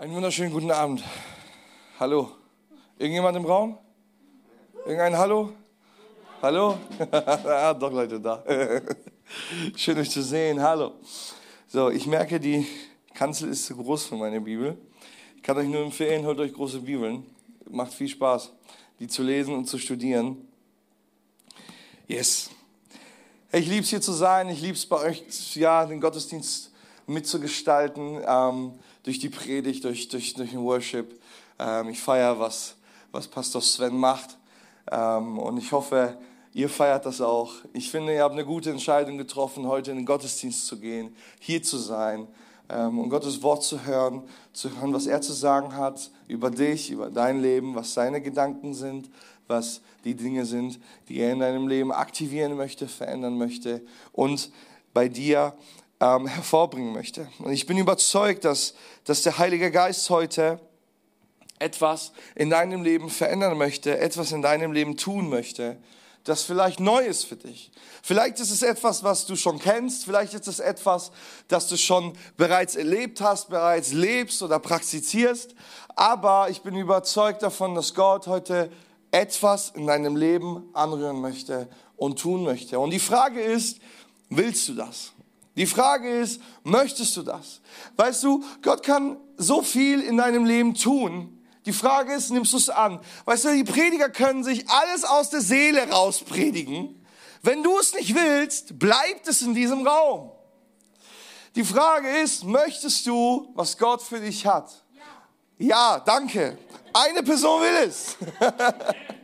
Einen wunderschönen guten Abend. Hallo. Irgendjemand im Raum? Irgendein Hallo? Hallo? ah, doch Leute da. Schön euch zu sehen. Hallo. So, ich merke, die Kanzel ist zu groß für meine Bibel. Ich kann euch nur empfehlen, holt euch große Bibeln. Macht viel Spaß, die zu lesen und zu studieren. Yes. Ich liebe es hier zu sein. Ich liebe es bei euch, ja, den Gottesdienst mitzugestalten. Ähm, durch die Predigt, durch, durch, durch den Worship. Ähm, ich feiere, was, was Pastor Sven macht. Ähm, und ich hoffe, ihr feiert das auch. Ich finde, ihr habt eine gute Entscheidung getroffen, heute in den Gottesdienst zu gehen, hier zu sein ähm, und Gottes Wort zu hören, zu hören, was er zu sagen hat über dich, über dein Leben, was seine Gedanken sind, was die Dinge sind, die er in deinem Leben aktivieren möchte, verändern möchte und bei dir ähm, hervorbringen möchte. Und ich bin überzeugt, dass, dass der Heilige Geist heute etwas in deinem Leben verändern möchte, etwas in deinem Leben tun möchte, das vielleicht neu ist für dich. Vielleicht ist es etwas, was du schon kennst, vielleicht ist es etwas, das du schon bereits erlebt hast, bereits lebst oder praktizierst, aber ich bin überzeugt davon, dass Gott heute etwas in deinem Leben anrühren möchte und tun möchte. Und die Frage ist, willst du das? Die Frage ist, möchtest du das? Weißt du, Gott kann so viel in deinem Leben tun. Die Frage ist, nimmst du es an? Weißt du, die Prediger können sich alles aus der Seele rauspredigen. Wenn du es nicht willst, bleibt es in diesem Raum. Die Frage ist, möchtest du, was Gott für dich hat? Ja, ja danke. Eine Person will es.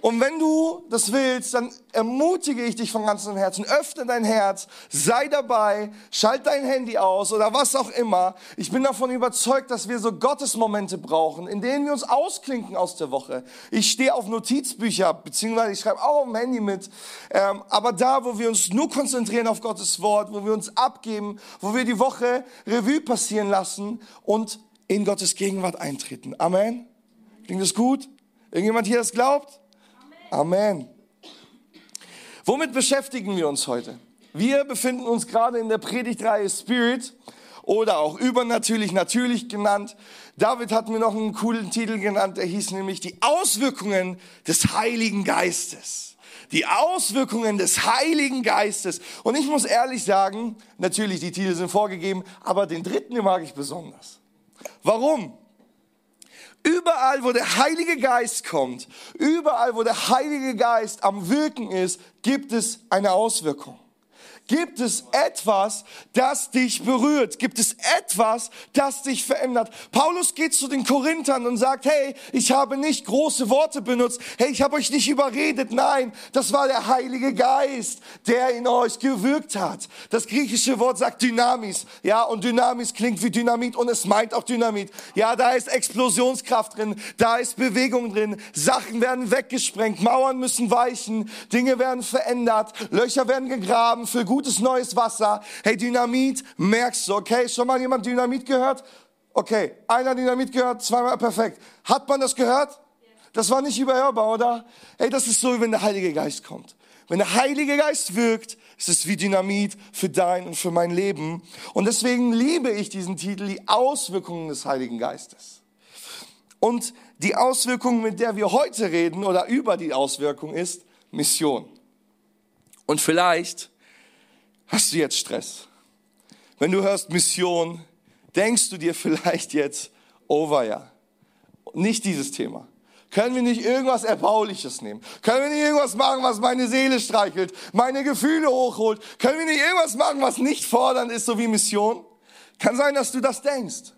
Und wenn du das willst, dann ermutige ich dich von ganzem Herzen. Öffne dein Herz, sei dabei, schalt dein Handy aus oder was auch immer. Ich bin davon überzeugt, dass wir so Gottesmomente brauchen, in denen wir uns ausklinken aus der Woche. Ich stehe auf Notizbücher, beziehungsweise ich schreibe auch auf dem Handy mit. Ähm, aber da, wo wir uns nur konzentrieren auf Gottes Wort, wo wir uns abgeben, wo wir die Woche Revue passieren lassen und in Gottes Gegenwart eintreten. Amen. Klingt das gut? Irgendjemand hier das glaubt? Amen. Womit beschäftigen wir uns heute? Wir befinden uns gerade in der Predigtreihe Spirit oder auch übernatürlich, natürlich genannt. David hat mir noch einen coolen Titel genannt, der hieß nämlich die Auswirkungen des Heiligen Geistes. Die Auswirkungen des Heiligen Geistes. Und ich muss ehrlich sagen, natürlich, die Titel sind vorgegeben, aber den dritten, mag ich besonders. Warum? Überall, wo der Heilige Geist kommt, überall, wo der Heilige Geist am Wirken ist, gibt es eine Auswirkung. Gibt es etwas, das dich berührt? Gibt es etwas, das dich verändert? Paulus geht zu den Korinthern und sagt, hey, ich habe nicht große Worte benutzt. Hey, ich habe euch nicht überredet. Nein, das war der Heilige Geist, der in euch gewirkt hat. Das griechische Wort sagt Dynamis. Ja, und Dynamis klingt wie Dynamit und es meint auch Dynamit. Ja, da ist Explosionskraft drin. Da ist Bewegung drin. Sachen werden weggesprengt. Mauern müssen weichen. Dinge werden verändert. Löcher werden gegraben für gut gutes neues Wasser. Hey, Dynamit, merkst du, okay? Schon mal jemand Dynamit gehört? Okay, einer Dynamit gehört, zweimal perfekt. Hat man das gehört? Das war nicht überhörbar, oder? Hey, das ist so, wenn der Heilige Geist kommt. Wenn der Heilige Geist wirkt, ist es wie Dynamit für dein und für mein Leben. Und deswegen liebe ich diesen Titel, die Auswirkungen des Heiligen Geistes. Und die Auswirkung, mit der wir heute reden oder über die Auswirkung ist Mission. Und vielleicht Hast du jetzt Stress? Wenn du hörst Mission, denkst du dir vielleicht jetzt, over ja. Nicht dieses Thema. Können wir nicht irgendwas Erbauliches nehmen? Können wir nicht irgendwas machen, was meine Seele streichelt, meine Gefühle hochholt? Können wir nicht irgendwas machen, was nicht fordernd ist, so wie Mission? Kann sein, dass du das denkst.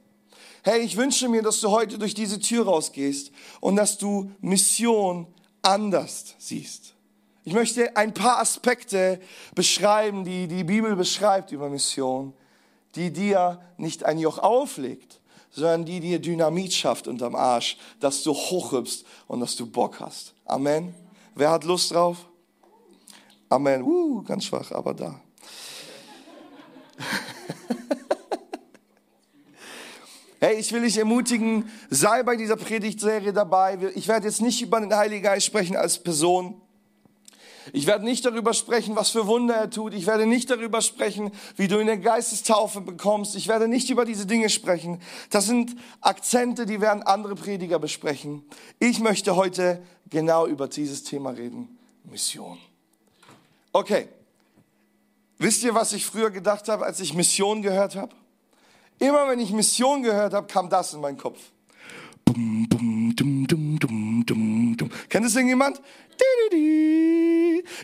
Hey, ich wünsche mir, dass du heute durch diese Tür rausgehst und dass du Mission anders siehst. Ich möchte ein paar Aspekte beschreiben, die die Bibel beschreibt über Mission, die dir nicht ein Joch auflegt, sondern die dir Dynamit schafft unterm Arsch, dass du hochhüpfst und dass du Bock hast. Amen. Wer hat Lust drauf? Amen. Uh, ganz schwach, aber da. Hey, ich will dich ermutigen, sei bei dieser Predigtserie dabei. Ich werde jetzt nicht über den Heiligen Geist sprechen als Person, Ich werde nicht darüber sprechen, was für Wunder er tut. Ich werde nicht darüber sprechen, wie du in der Geistestaufe bekommst. Ich werde nicht über diese Dinge sprechen. Das sind Akzente, die werden andere Prediger besprechen. Ich möchte heute genau über dieses Thema reden. Mission. Okay. Wisst ihr, was ich früher gedacht habe, als ich Mission gehört habe? Immer wenn ich Mission gehört habe, kam das in meinen Kopf. Bum, bum, dum, dum, dum, dum, dum. Kennt es irgendjemand?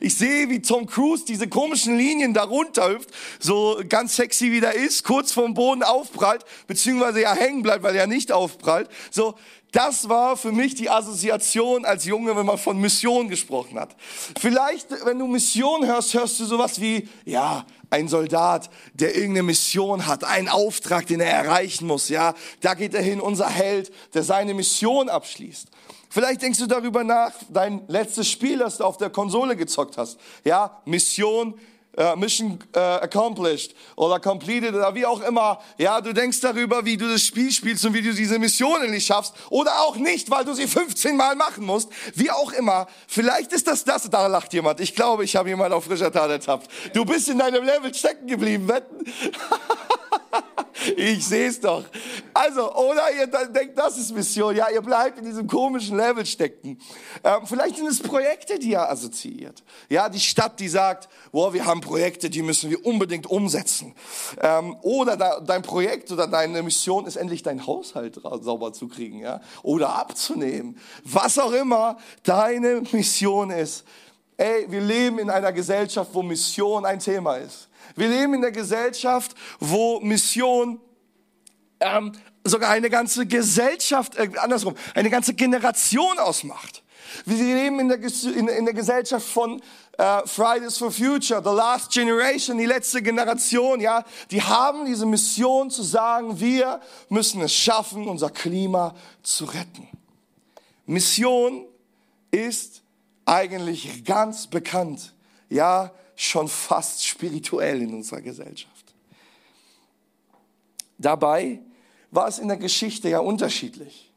Ich sehe, wie Tom Cruise diese komischen Linien da runterhüpft, so ganz sexy wie der ist, kurz vom Boden aufprallt, beziehungsweise ja hängen bleibt, weil er nicht aufprallt. So, das war für mich die Assoziation als Junge, wenn man von Mission gesprochen hat. Vielleicht, wenn du Mission hörst, hörst du sowas wie, ja, ein Soldat, der irgendeine Mission hat, einen Auftrag, den er erreichen muss, ja. Da geht er hin, unser Held, der seine Mission abschließt. Vielleicht denkst du darüber nach, dein letztes Spiel, das du auf der Konsole gezockt hast. Ja, Mission, uh, Mission uh, accomplished oder completed oder wie auch immer. Ja, du denkst darüber, wie du das Spiel spielst und wie du diese Missionen nicht schaffst oder auch nicht, weil du sie 15 Mal machen musst. Wie auch immer. Vielleicht ist das das. Da lacht jemand. Ich glaube, ich habe jemand auf frischer Tat ertappt. Du bist in deinem Level stecken geblieben, wetten? Ich sehe es doch. Also, oder ihr denkt, das ist Mission. Ja, ihr bleibt in diesem komischen Level stecken. Ähm, vielleicht sind es Projekte, die ihr assoziiert. Ja, die Stadt, die sagt, wow, wir haben Projekte, die müssen wir unbedingt umsetzen. Ähm, oder da, dein Projekt oder deine Mission ist endlich dein Haushalt sauber zu kriegen, ja, oder abzunehmen. Was auch immer deine Mission ist. Ey, wir leben in einer Gesellschaft, wo Mission ein Thema ist. Wir leben in der Gesellschaft, wo Mission ähm, sogar eine ganze Gesellschaft, äh, andersrum, eine ganze Generation ausmacht. Wir leben in der, in, in der Gesellschaft von äh, Fridays for Future, the last generation, die letzte Generation, ja, die haben diese Mission zu sagen, wir müssen es schaffen, unser Klima zu retten. Mission ist eigentlich ganz bekannt. Ja, schon fast spirituell in unserer Gesellschaft. Dabei war es in der Geschichte ja unterschiedlich.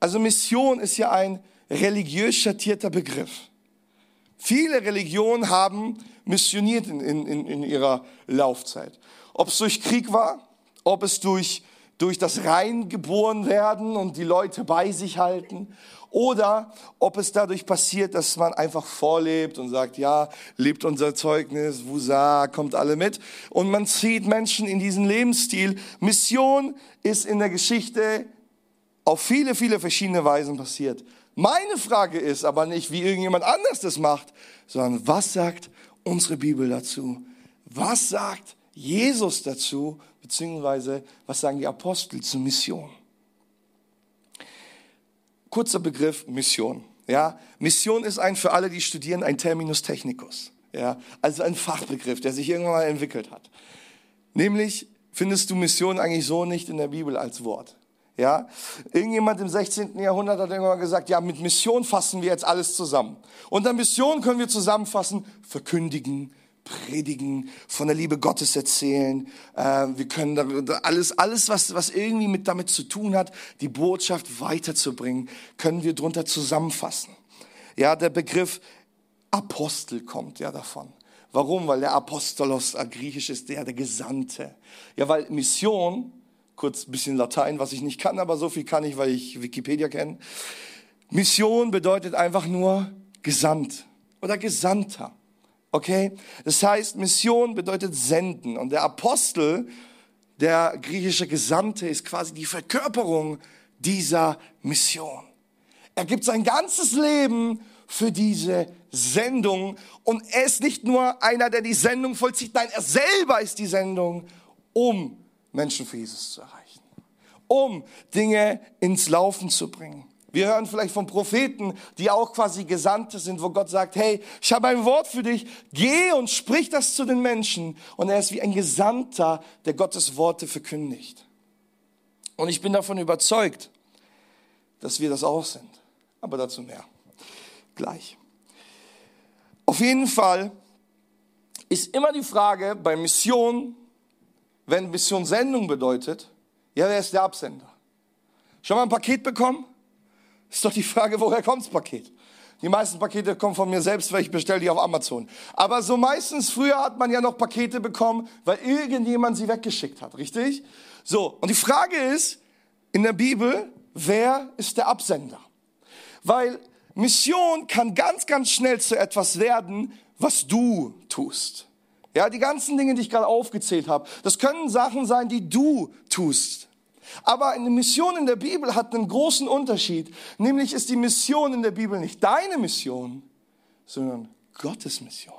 Also Mission ist ja ein religiös schattierter Begriff. Viele Religionen haben missioniert in, in, in ihrer Laufzeit. Ob es durch Krieg war, ob es durch, durch das Rein geboren werden und die Leute bei sich halten, oder ob es dadurch passiert, dass man einfach vorlebt und sagt, ja, lebt unser Zeugnis, Wusa, kommt alle mit. Und man zieht Menschen in diesen Lebensstil. Mission ist in der Geschichte auf viele, viele verschiedene Weisen passiert. Meine Frage ist aber nicht, wie irgendjemand anders das macht, sondern was sagt unsere Bibel dazu? Was sagt Jesus dazu? Beziehungsweise was sagen die Apostel zur Mission? Kurzer Begriff Mission. Ja, Mission ist ein für alle, die studieren, ein Terminus technicus. Ja, also ein Fachbegriff, der sich irgendwann mal entwickelt hat. Nämlich findest du Mission eigentlich so nicht in der Bibel als Wort. Ja, irgendjemand im 16. Jahrhundert hat irgendwann gesagt, ja, mit Mission fassen wir jetzt alles zusammen. Unter Mission können wir zusammenfassen, verkündigen, predigen, von der Liebe Gottes erzählen. Äh, wir können alles, alles was, was irgendwie mit damit zu tun hat, die Botschaft weiterzubringen, können wir drunter zusammenfassen. Ja, der Begriff Apostel kommt ja davon. Warum? Weil der Apostolos, äh, griechisch ist der, der Gesandte. Ja, weil Mission, kurz ein bisschen Latein, was ich nicht kann, aber so viel kann ich, weil ich Wikipedia kenne. Mission bedeutet einfach nur gesandt oder Gesandter. Okay? Das heißt, Mission bedeutet senden. Und der Apostel, der griechische Gesandte, ist quasi die Verkörperung dieser Mission. Er gibt sein ganzes Leben für diese Sendung. Und er ist nicht nur einer, der die Sendung vollzieht, nein, er selber ist die Sendung, um Menschen für Jesus zu erreichen. Um Dinge ins Laufen zu bringen. Wir hören vielleicht von Propheten, die auch quasi Gesandte sind, wo Gott sagt, hey, ich habe ein Wort für dich, geh und sprich das zu den Menschen. Und er ist wie ein Gesandter, der Gottes Worte verkündigt. Und ich bin davon überzeugt, dass wir das auch sind. Aber dazu mehr. Gleich. Auf jeden Fall ist immer die Frage bei Mission, wenn Mission Sendung bedeutet, ja, wer ist der Absender? Schon mal ein Paket bekommen? Ist doch die Frage, woher kommt das Paket? Die meisten Pakete kommen von mir selbst, weil ich bestelle die auf Amazon. Aber so meistens, früher hat man ja noch Pakete bekommen, weil irgendjemand sie weggeschickt hat, richtig? So, und die Frage ist, in der Bibel, wer ist der Absender? Weil Mission kann ganz, ganz schnell zu etwas werden, was du tust. Ja, die ganzen Dinge, die ich gerade aufgezählt habe, das können Sachen sein, die du tust. Aber eine Mission in der Bibel hat einen großen Unterschied. Nämlich ist die Mission in der Bibel nicht deine Mission, sondern Gottes Mission.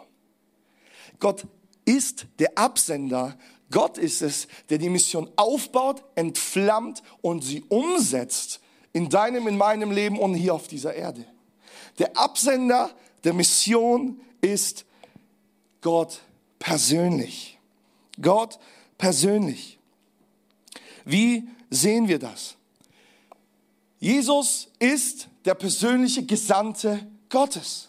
Gott ist der Absender. Gott ist es, der die Mission aufbaut, entflammt und sie umsetzt in deinem, in meinem Leben und hier auf dieser Erde. Der Absender der Mission ist Gott persönlich. Gott persönlich. Wie sehen wir das. Jesus ist der persönliche Gesandte Gottes.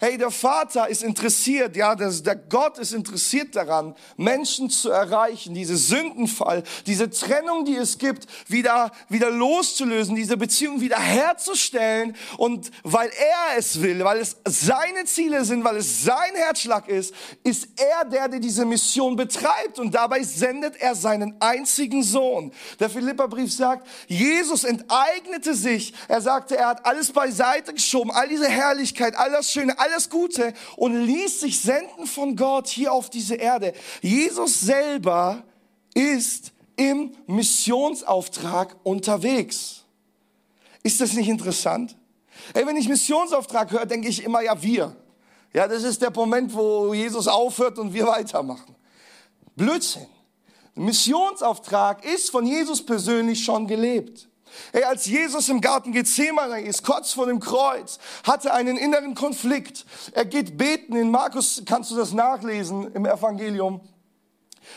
Hey, der Vater ist interessiert, ja, das, der Gott ist interessiert daran, Menschen zu erreichen, diese Sündenfall, diese Trennung, die es gibt, wieder, wieder loszulösen, diese Beziehung wieder herzustellen. Und weil er es will, weil es seine Ziele sind, weil es sein Herzschlag ist, ist er der, der diese Mission betreibt. Und dabei sendet er seinen einzigen Sohn. Der Philipperbrief sagt, Jesus enteignete sich. Er sagte, er hat alles beiseite geschoben, all diese Herrlichkeit, all das Schöne, all alles Gute und ließ sich senden von Gott hier auf diese Erde. Jesus selber ist im Missionsauftrag unterwegs. Ist das nicht interessant? Hey, wenn ich Missionsauftrag höre, denke ich immer, ja, wir. Ja, das ist der Moment, wo Jesus aufhört und wir weitermachen. Blödsinn. Missionsauftrag ist von Jesus persönlich schon gelebt. Hey, als Jesus im Garten Gethsemane ist, kurz vor dem Kreuz, hatte einen inneren Konflikt. Er geht beten. In Markus kannst du das nachlesen im Evangelium.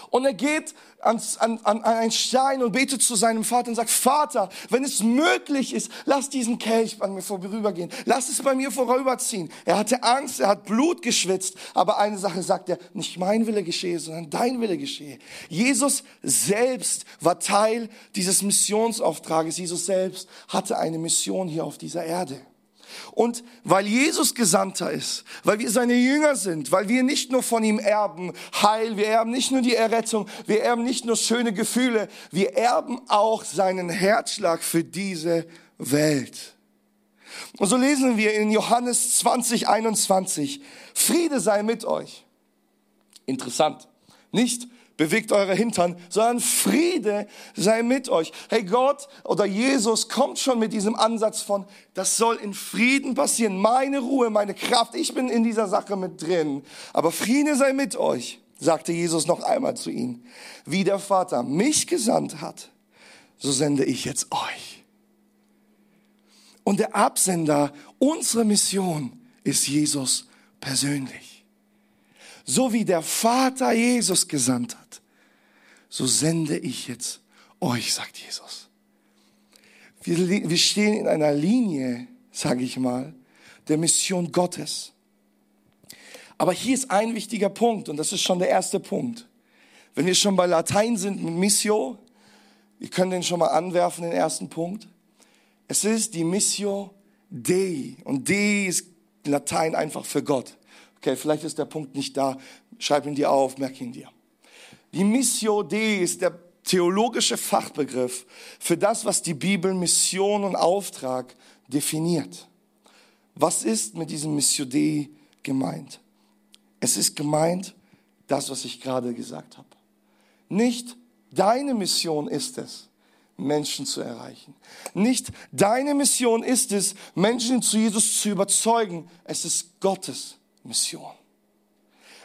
Und er geht ans, an, an einen Stein und betet zu seinem Vater und sagt, Vater, wenn es möglich ist, lass diesen Kelch an mir vorübergehen. Lass es bei mir vorüberziehen. Er hatte Angst, er hat Blut geschwitzt. Aber eine Sache sagt er, nicht mein Wille geschehe, sondern dein Wille geschehe. Jesus selbst war Teil dieses Missionsauftrages. Jesus selbst hatte eine Mission hier auf dieser Erde. Und weil Jesus Gesandter ist, weil wir seine Jünger sind, weil wir nicht nur von ihm erben Heil, wir erben nicht nur die Errettung, wir erben nicht nur schöne Gefühle, wir erben auch seinen Herzschlag für diese Welt. Und so lesen wir in Johannes 20, 21, Friede sei mit euch. Interessant. Nicht bewegt eure Hintern, sondern Friede sei mit euch. Hey, Gott oder Jesus kommt schon mit diesem Ansatz von, das soll in Frieden passieren. Meine Ruhe, meine Kraft, ich bin in dieser Sache mit drin. Aber Friede sei mit euch, sagte Jesus noch einmal zu ihnen. Wie der Vater mich gesandt hat, so sende ich jetzt euch. Und der Absender unserer Mission ist Jesus persönlich. So wie der Vater Jesus gesandt hat, so sende ich jetzt euch, sagt Jesus. Wir, wir stehen in einer Linie, sage ich mal, der Mission Gottes. Aber hier ist ein wichtiger Punkt und das ist schon der erste Punkt. Wenn wir schon bei Latein sind mit Missio, wir können den schon mal anwerfen, den ersten Punkt. Es ist die Missio Dei und Dei ist Latein einfach für Gott. Okay, vielleicht ist der Punkt nicht da. Schreib ihn dir auf, merk ihn dir. Die Missio Dei ist der theologische Fachbegriff für das, was die Bibel Mission und Auftrag definiert. Was ist mit diesem Missio Dei gemeint? Es ist gemeint, das, was ich gerade gesagt habe. Nicht deine Mission ist es, Menschen zu erreichen. Nicht deine Mission ist es, Menschen zu Jesus zu überzeugen. Es ist Gottes Mission.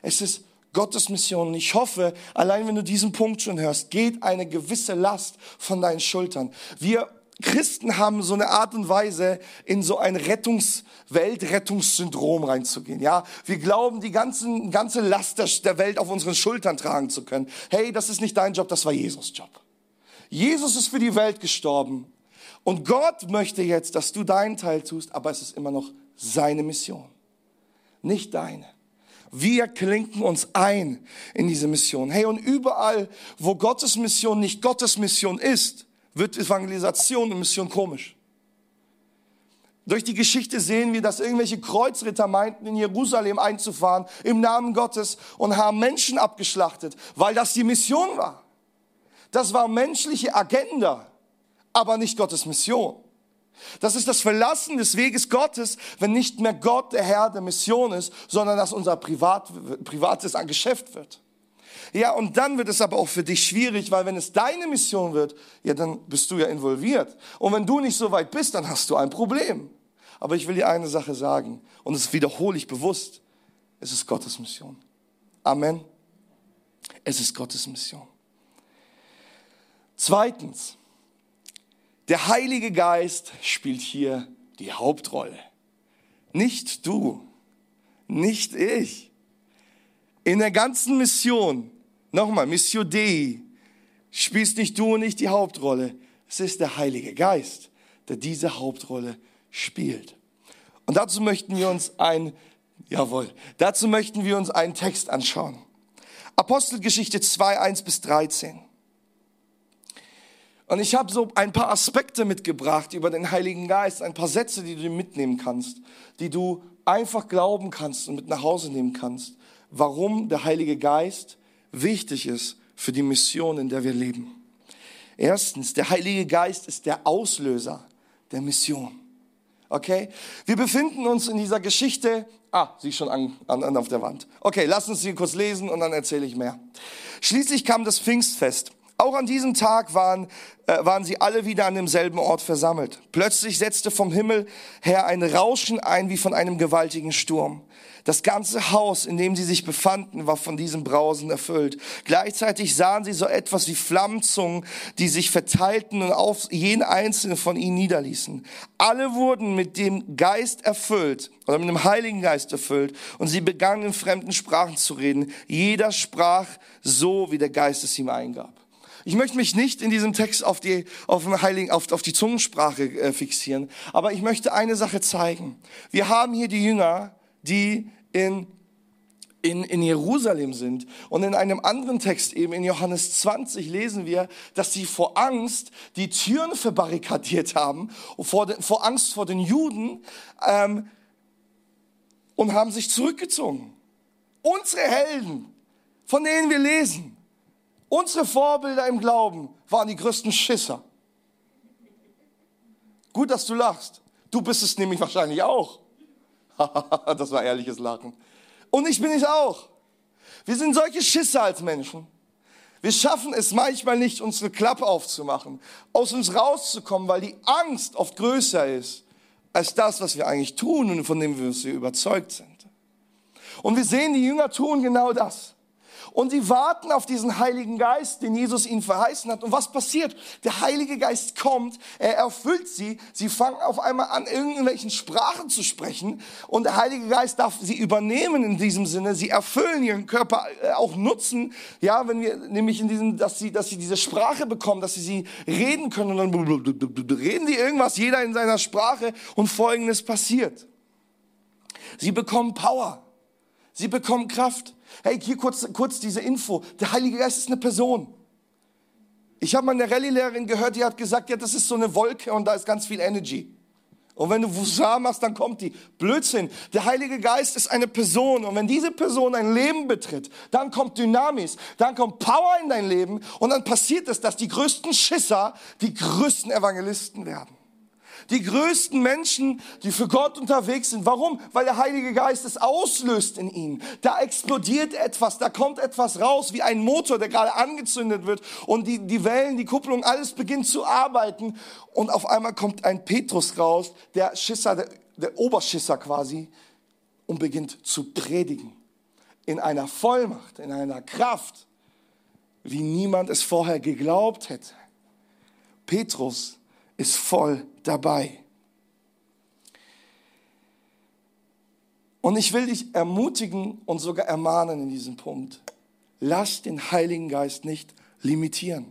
Es ist Gottes Mission. Und ich hoffe, allein wenn du diesen Punkt schon hörst, geht eine gewisse Last von deinen Schultern. Wir Christen haben so eine Art und Weise, in so ein Rettungs Weltrettungssyndrom reinzugehen. Ja, wir glauben, die ganzen, ganze Last der Welt auf unseren Schultern tragen zu können. Hey, das ist nicht dein Job, das war Jesus Job. Jesus ist für die Welt gestorben. Und Gott möchte jetzt, dass du deinen Teil tust, aber es ist immer noch seine Mission nicht deine. Wir klinken uns ein in diese Mission. Hey, und überall, wo Gottes Mission nicht Gottes Mission ist, wird Evangelisation und Mission komisch. durch die Geschichte sehen wir, dass irgendwelche Kreuzritter meinten, in Jerusalem einzufahren im Namen Gottes und haben Menschen abgeschlachtet, weil das die Mission war. Das war menschliche Agenda, aber nicht Gottes Mission. Das ist das Verlassen des Weges Gottes, wenn nicht mehr Gott der Herr der Mission ist, sondern dass unser Privat, privates Geschäft wird. Ja, und dann wird es aber auch für dich schwierig, weil wenn es deine Mission wird, ja, dann bist du ja involviert. Und wenn du nicht so weit bist, dann hast du ein Problem. Aber ich will dir eine Sache sagen, und das wiederhole ich bewusst. Es ist Gottes Mission. Amen. Es ist Gottes Mission. Zweitens, der Heilige Geist spielt hier die Hauptrolle. Nicht du, nicht ich. In der ganzen Mission, nochmal, Missio Dei, spielst nicht du und nicht die Hauptrolle. Es ist der Heilige Geist, der diese Hauptrolle spielt. Und dazu möchten wir uns ein, jawohl, dazu möchten wir uns einen Text anschauen. Apostelgeschichte 2, 1 bis 13. Und ich habe so ein paar Aspekte mitgebracht über den Heiligen Geist, ein paar Sätze, die du mitnehmen kannst, die du einfach glauben kannst und mit nach Hause nehmen kannst, warum der Heilige Geist wichtig ist für die Mission, in der wir leben. Erstens, der Heilige Geist ist der Auslöser der Mission. Okay? Wir befinden uns in dieser Geschichte. Ah, sie ist schon an, an, an auf der Wand. Okay, lass uns sie kurz lesen und dann erzähle ich mehr. Schließlich kam das Pfingstfest. Auch an diesem Tag waren, äh, waren sie alle wieder an demselben Ort versammelt. Plötzlich setzte vom Himmel her ein Rauschen ein wie von einem gewaltigen Sturm. Das ganze Haus, in dem sie sich befanden, war von diesem Brausen erfüllt. Gleichzeitig sahen sie so etwas wie Flammenzungen, die sich verteilten und auf jeden einzelnen von ihnen niederließen. Alle wurden mit dem Geist erfüllt oder mit dem Heiligen Geist erfüllt und sie begannen in fremden Sprachen zu reden. Jeder sprach so, wie der Geist es ihm eingab. Ich möchte mich nicht in diesem Text auf die, auf den Heiligen, auf, auf die Zungensprache äh, fixieren, aber ich möchte eine Sache zeigen. Wir haben hier die Jünger, die in in, in Jerusalem sind. Und in einem anderen Text eben in Johannes 20 lesen wir, dass sie vor Angst die Türen verbarrikadiert haben, vor, de, vor Angst vor den Juden ähm, und haben sich zurückgezogen. Unsere Helden, von denen wir lesen, unsere Vorbilder im Glauben waren die größten Schisser. Gut, dass du lachst. Du bist es nämlich wahrscheinlich auch. das war ehrliches Lachen. Und ich bin es auch. Wir sind solche Schisser als Menschen. Wir schaffen es manchmal nicht, unsere Klappe aufzumachen, aus uns rauszukommen, weil die Angst oft größer ist als das, was wir eigentlich tun und von dem wir überzeugt sind. Und wir sehen, die Jünger tun genau das. Und sie warten auf diesen Heiligen Geist, den Jesus ihnen verheißen hat. Und was passiert? Der Heilige Geist kommt, er erfüllt sie. Sie fangen auf einmal an, irgendwelchen Sprachen zu sprechen. Und der Heilige Geist darf sie übernehmen in diesem Sinne. Sie erfüllen ihren Körper äh, auch nutzen. Ja, wenn wir nämlich in diesem, dass sie, dass sie diese Sprache bekommen, dass sie sie reden können. Und dann reden die irgendwas, jeder in seiner Sprache. Und Folgendes passiert. Sie bekommen Power. Sie bekommen Kraft. Hey, hier kurz, kurz diese Info. Der Heilige Geist ist eine Person. Ich habe mal eine Rallye-Lehrerin gehört, die hat gesagt, ja, das ist so eine Wolke und da ist ganz viel Energy. Und wenn du Wusar machst, dann kommt die. Blödsinn. Der Heilige Geist ist eine Person. Und wenn diese Person ein Leben betritt, dann kommt Dynamis, dann kommt Power in dein Leben. Und dann passiert es, dass die größten Schisser die größten Evangelisten werden die größten Menschen, die für Gott unterwegs sind. Warum? Weil der Heilige Geist es auslöst in ihnen. Da explodiert etwas, da kommt etwas raus, wie ein Motor, der gerade angezündet wird und die, die Wellen, die Kupplung, alles beginnt zu arbeiten und auf einmal kommt ein Petrus raus, der Schisser, der, der Oberschisser quasi und beginnt zu predigen. In einer Vollmacht, in einer Kraft, wie niemand es vorher geglaubt hätte. Petrus ist voll dabei. Und ich will dich ermutigen und sogar ermahnen in diesem Punkt. Lass den Heiligen Geist nicht limitieren.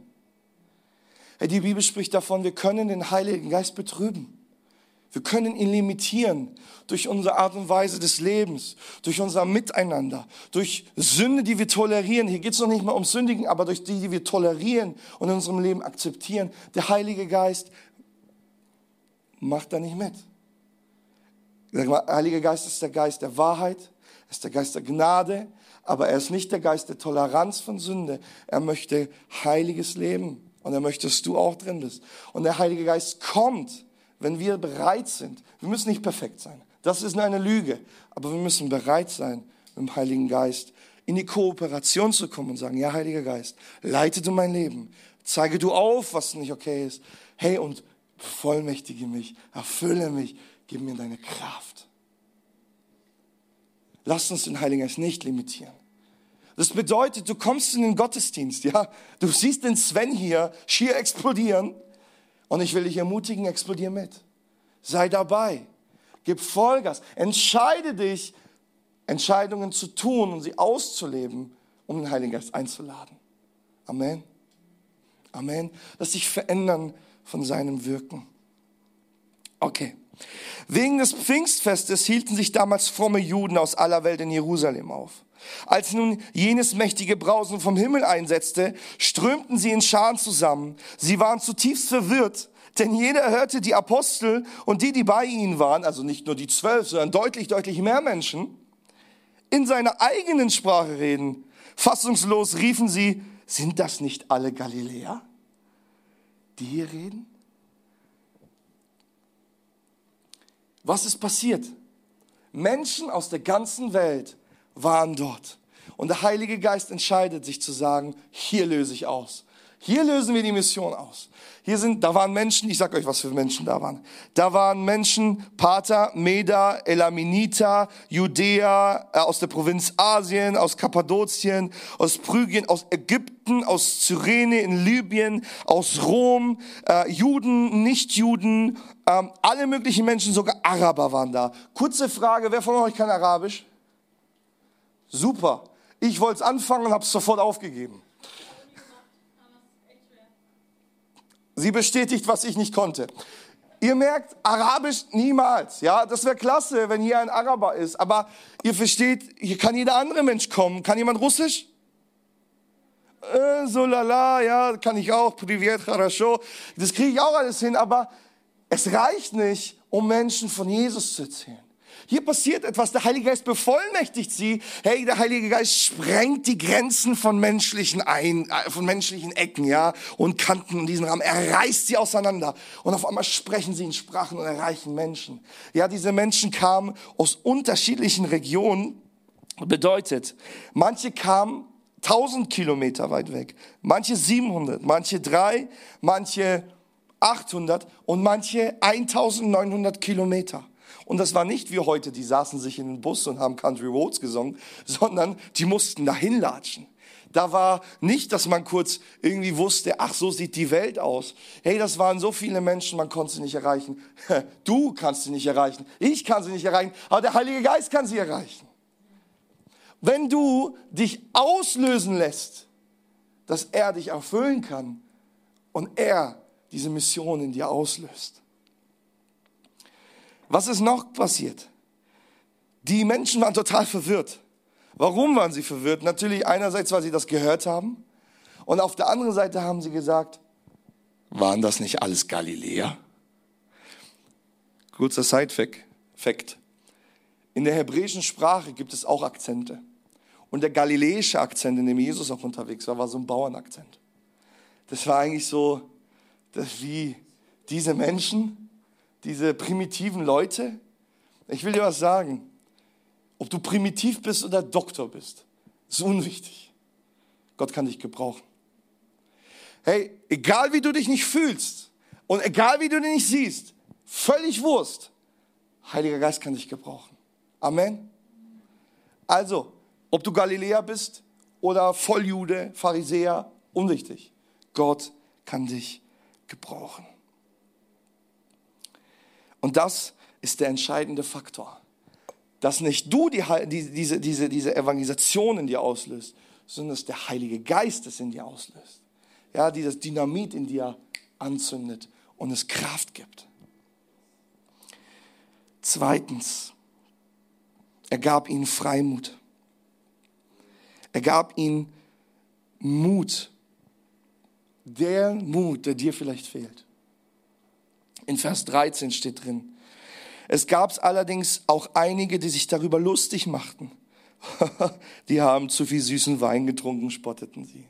Die Bibel spricht davon, wir können den Heiligen Geist betrüben. Wir können ihn limitieren durch unsere Art und Weise des Lebens, durch unser Miteinander, durch Sünde, die wir tolerieren. Hier geht es noch nicht mal um Sündigen, aber durch die, die wir tolerieren und in unserem Leben akzeptieren. Der Heilige Geist macht da nicht mit. Der Heilige Geist ist der Geist der Wahrheit, ist der Geist der Gnade, aber er ist nicht der Geist der Toleranz von Sünde. Er möchte heiliges Leben und er möchte, dass du auch drin bist. Und der Heilige Geist kommt, wenn wir bereit sind. Wir müssen nicht perfekt sein. Das ist eine Lüge. Aber wir müssen bereit sein, mit dem Heiligen Geist in die Kooperation zu kommen und sagen, ja, Heiliger Geist, leite du mein Leben. Zeige du auf, was nicht okay ist. Hey, und vollmächtige mich, erfülle mich, gib mir deine Kraft. Lass uns den Heiligen Geist nicht limitieren. Das bedeutet, du kommst in den Gottesdienst, ja. Du siehst den Sven hier schier explodieren. Und ich will dich ermutigen, explodier mit. Sei dabei. Gib Vollgas. Entscheide dich, Entscheidungen zu tun und sie auszuleben, um den Heiligen Geist einzuladen. Amen. Amen. Lass dich verändern von seinem Wirken. Okay. Wegen des Pfingstfestes hielten sich damals fromme Juden aus aller Welt in Jerusalem auf. Als nun jenes mächtige Brausen vom Himmel einsetzte, strömten sie in Scharen zusammen. Sie waren zutiefst verwirrt, denn jeder hörte die Apostel und die, die bei ihnen waren, also nicht nur die zwölf, sondern deutlich, deutlich mehr Menschen, in seiner eigenen Sprache reden. Fassungslos riefen sie, sind das nicht alle Galiläer, die hier reden? Was ist passiert? Menschen aus der ganzen Welt waren dort. Und der Heilige Geist entscheidet sich zu sagen, hier löse ich aus. Hier lösen wir die Mission aus. Hier sind, da waren Menschen, ich sag euch, was für Menschen da waren. Da waren Menschen, Pater, Meda, Elaminita, Judäa, äh, aus der Provinz Asien, aus Kappadokien, aus Phrygien, aus Ägypten, aus Cyrene in Libyen, aus Rom, äh, Juden, Nichtjuden, ähm, alle möglichen Menschen, sogar Araber waren da. Kurze Frage, wer von euch kann Arabisch? Super. Ich wollte es anfangen und habe es sofort aufgegeben. Sie bestätigt, was ich nicht konnte. Ihr merkt, Arabisch niemals. Ja, das wäre klasse, wenn hier ein Araber ist. Aber ihr versteht, hier kann jeder andere Mensch kommen. Kann jemand Russisch? Äh, so lala, ja, kann ich auch. Privet, хорошо. Das kriege ich auch alles hin. Aber es reicht nicht, um Menschen von Jesus zu erzählen. Hier passiert etwas, der Heilige Geist bevollmächtigt sie. Hey, der Heilige Geist sprengt die Grenzen von menschlichen ein, äh, von menschlichen Ecken, ja, und Kanten in diesem Rahmen. Er reißt sie auseinander. Und auf einmal sprechen sie in Sprachen und erreichen Menschen. Ja, diese Menschen kamen aus unterschiedlichen Regionen. Bedeutet, manche kamen 1000 Kilometer weit weg, manche 700, manche drei, manche 800 und manche 1900 Kilometer. Und das war nicht wie heute, die saßen sich in den Bus und haben Country Roads gesungen, sondern die mussten dahin latschen. Da war nicht, dass man kurz irgendwie wusste, ach, so sieht die Welt aus. Hey, das waren so viele Menschen, man konnte sie nicht erreichen. Du kannst sie nicht erreichen. Ich kann sie nicht erreichen. Aber der Heilige Geist kann sie erreichen. Wenn du dich auslösen lässt, dass er dich erfüllen kann und er diese Mission in dir auslöst. Was ist noch passiert? Die Menschen waren total verwirrt. Warum waren sie verwirrt? Natürlich einerseits, weil sie das gehört haben. Und auf der anderen Seite haben sie gesagt, waren das nicht alles Galiläer? Kurzer Side-Fact. In der hebräischen Sprache gibt es auch Akzente. Und der galiläische Akzent, in dem Jesus auch unterwegs war, war so ein Bauernakzent. Das war eigentlich so, das wie diese Menschen, diese primitiven Leute. Ich will dir was sagen. Ob du primitiv bist oder Doktor bist, ist unwichtig. Gott kann dich gebrauchen. Hey, egal wie du dich nicht fühlst und egal wie du dich nicht siehst, völlig Wurst. Heiliger Geist kann dich gebrauchen. Amen. Also, ob du Galiläer bist oder Volljude, Pharisäer, unwichtig. Gott kann dich gebrauchen. Und das ist der entscheidende Faktor. Dass nicht du die, die, diese, diese, diese Evangelisation in dir auslöst, sondern dass der Heilige Geist es in dir auslöst. Ja, die das Dynamit in dir anzündet und es Kraft gibt. Zweitens, er gab ihnen Freimut. Er gab ihnen Mut. Der Mut, der dir vielleicht fehlt. In Vers 13 steht drin, Es gab allerdings auch einige, die sich darüber lustig machten. die haben zu viel süßen Wein getrunken, spotteten sie.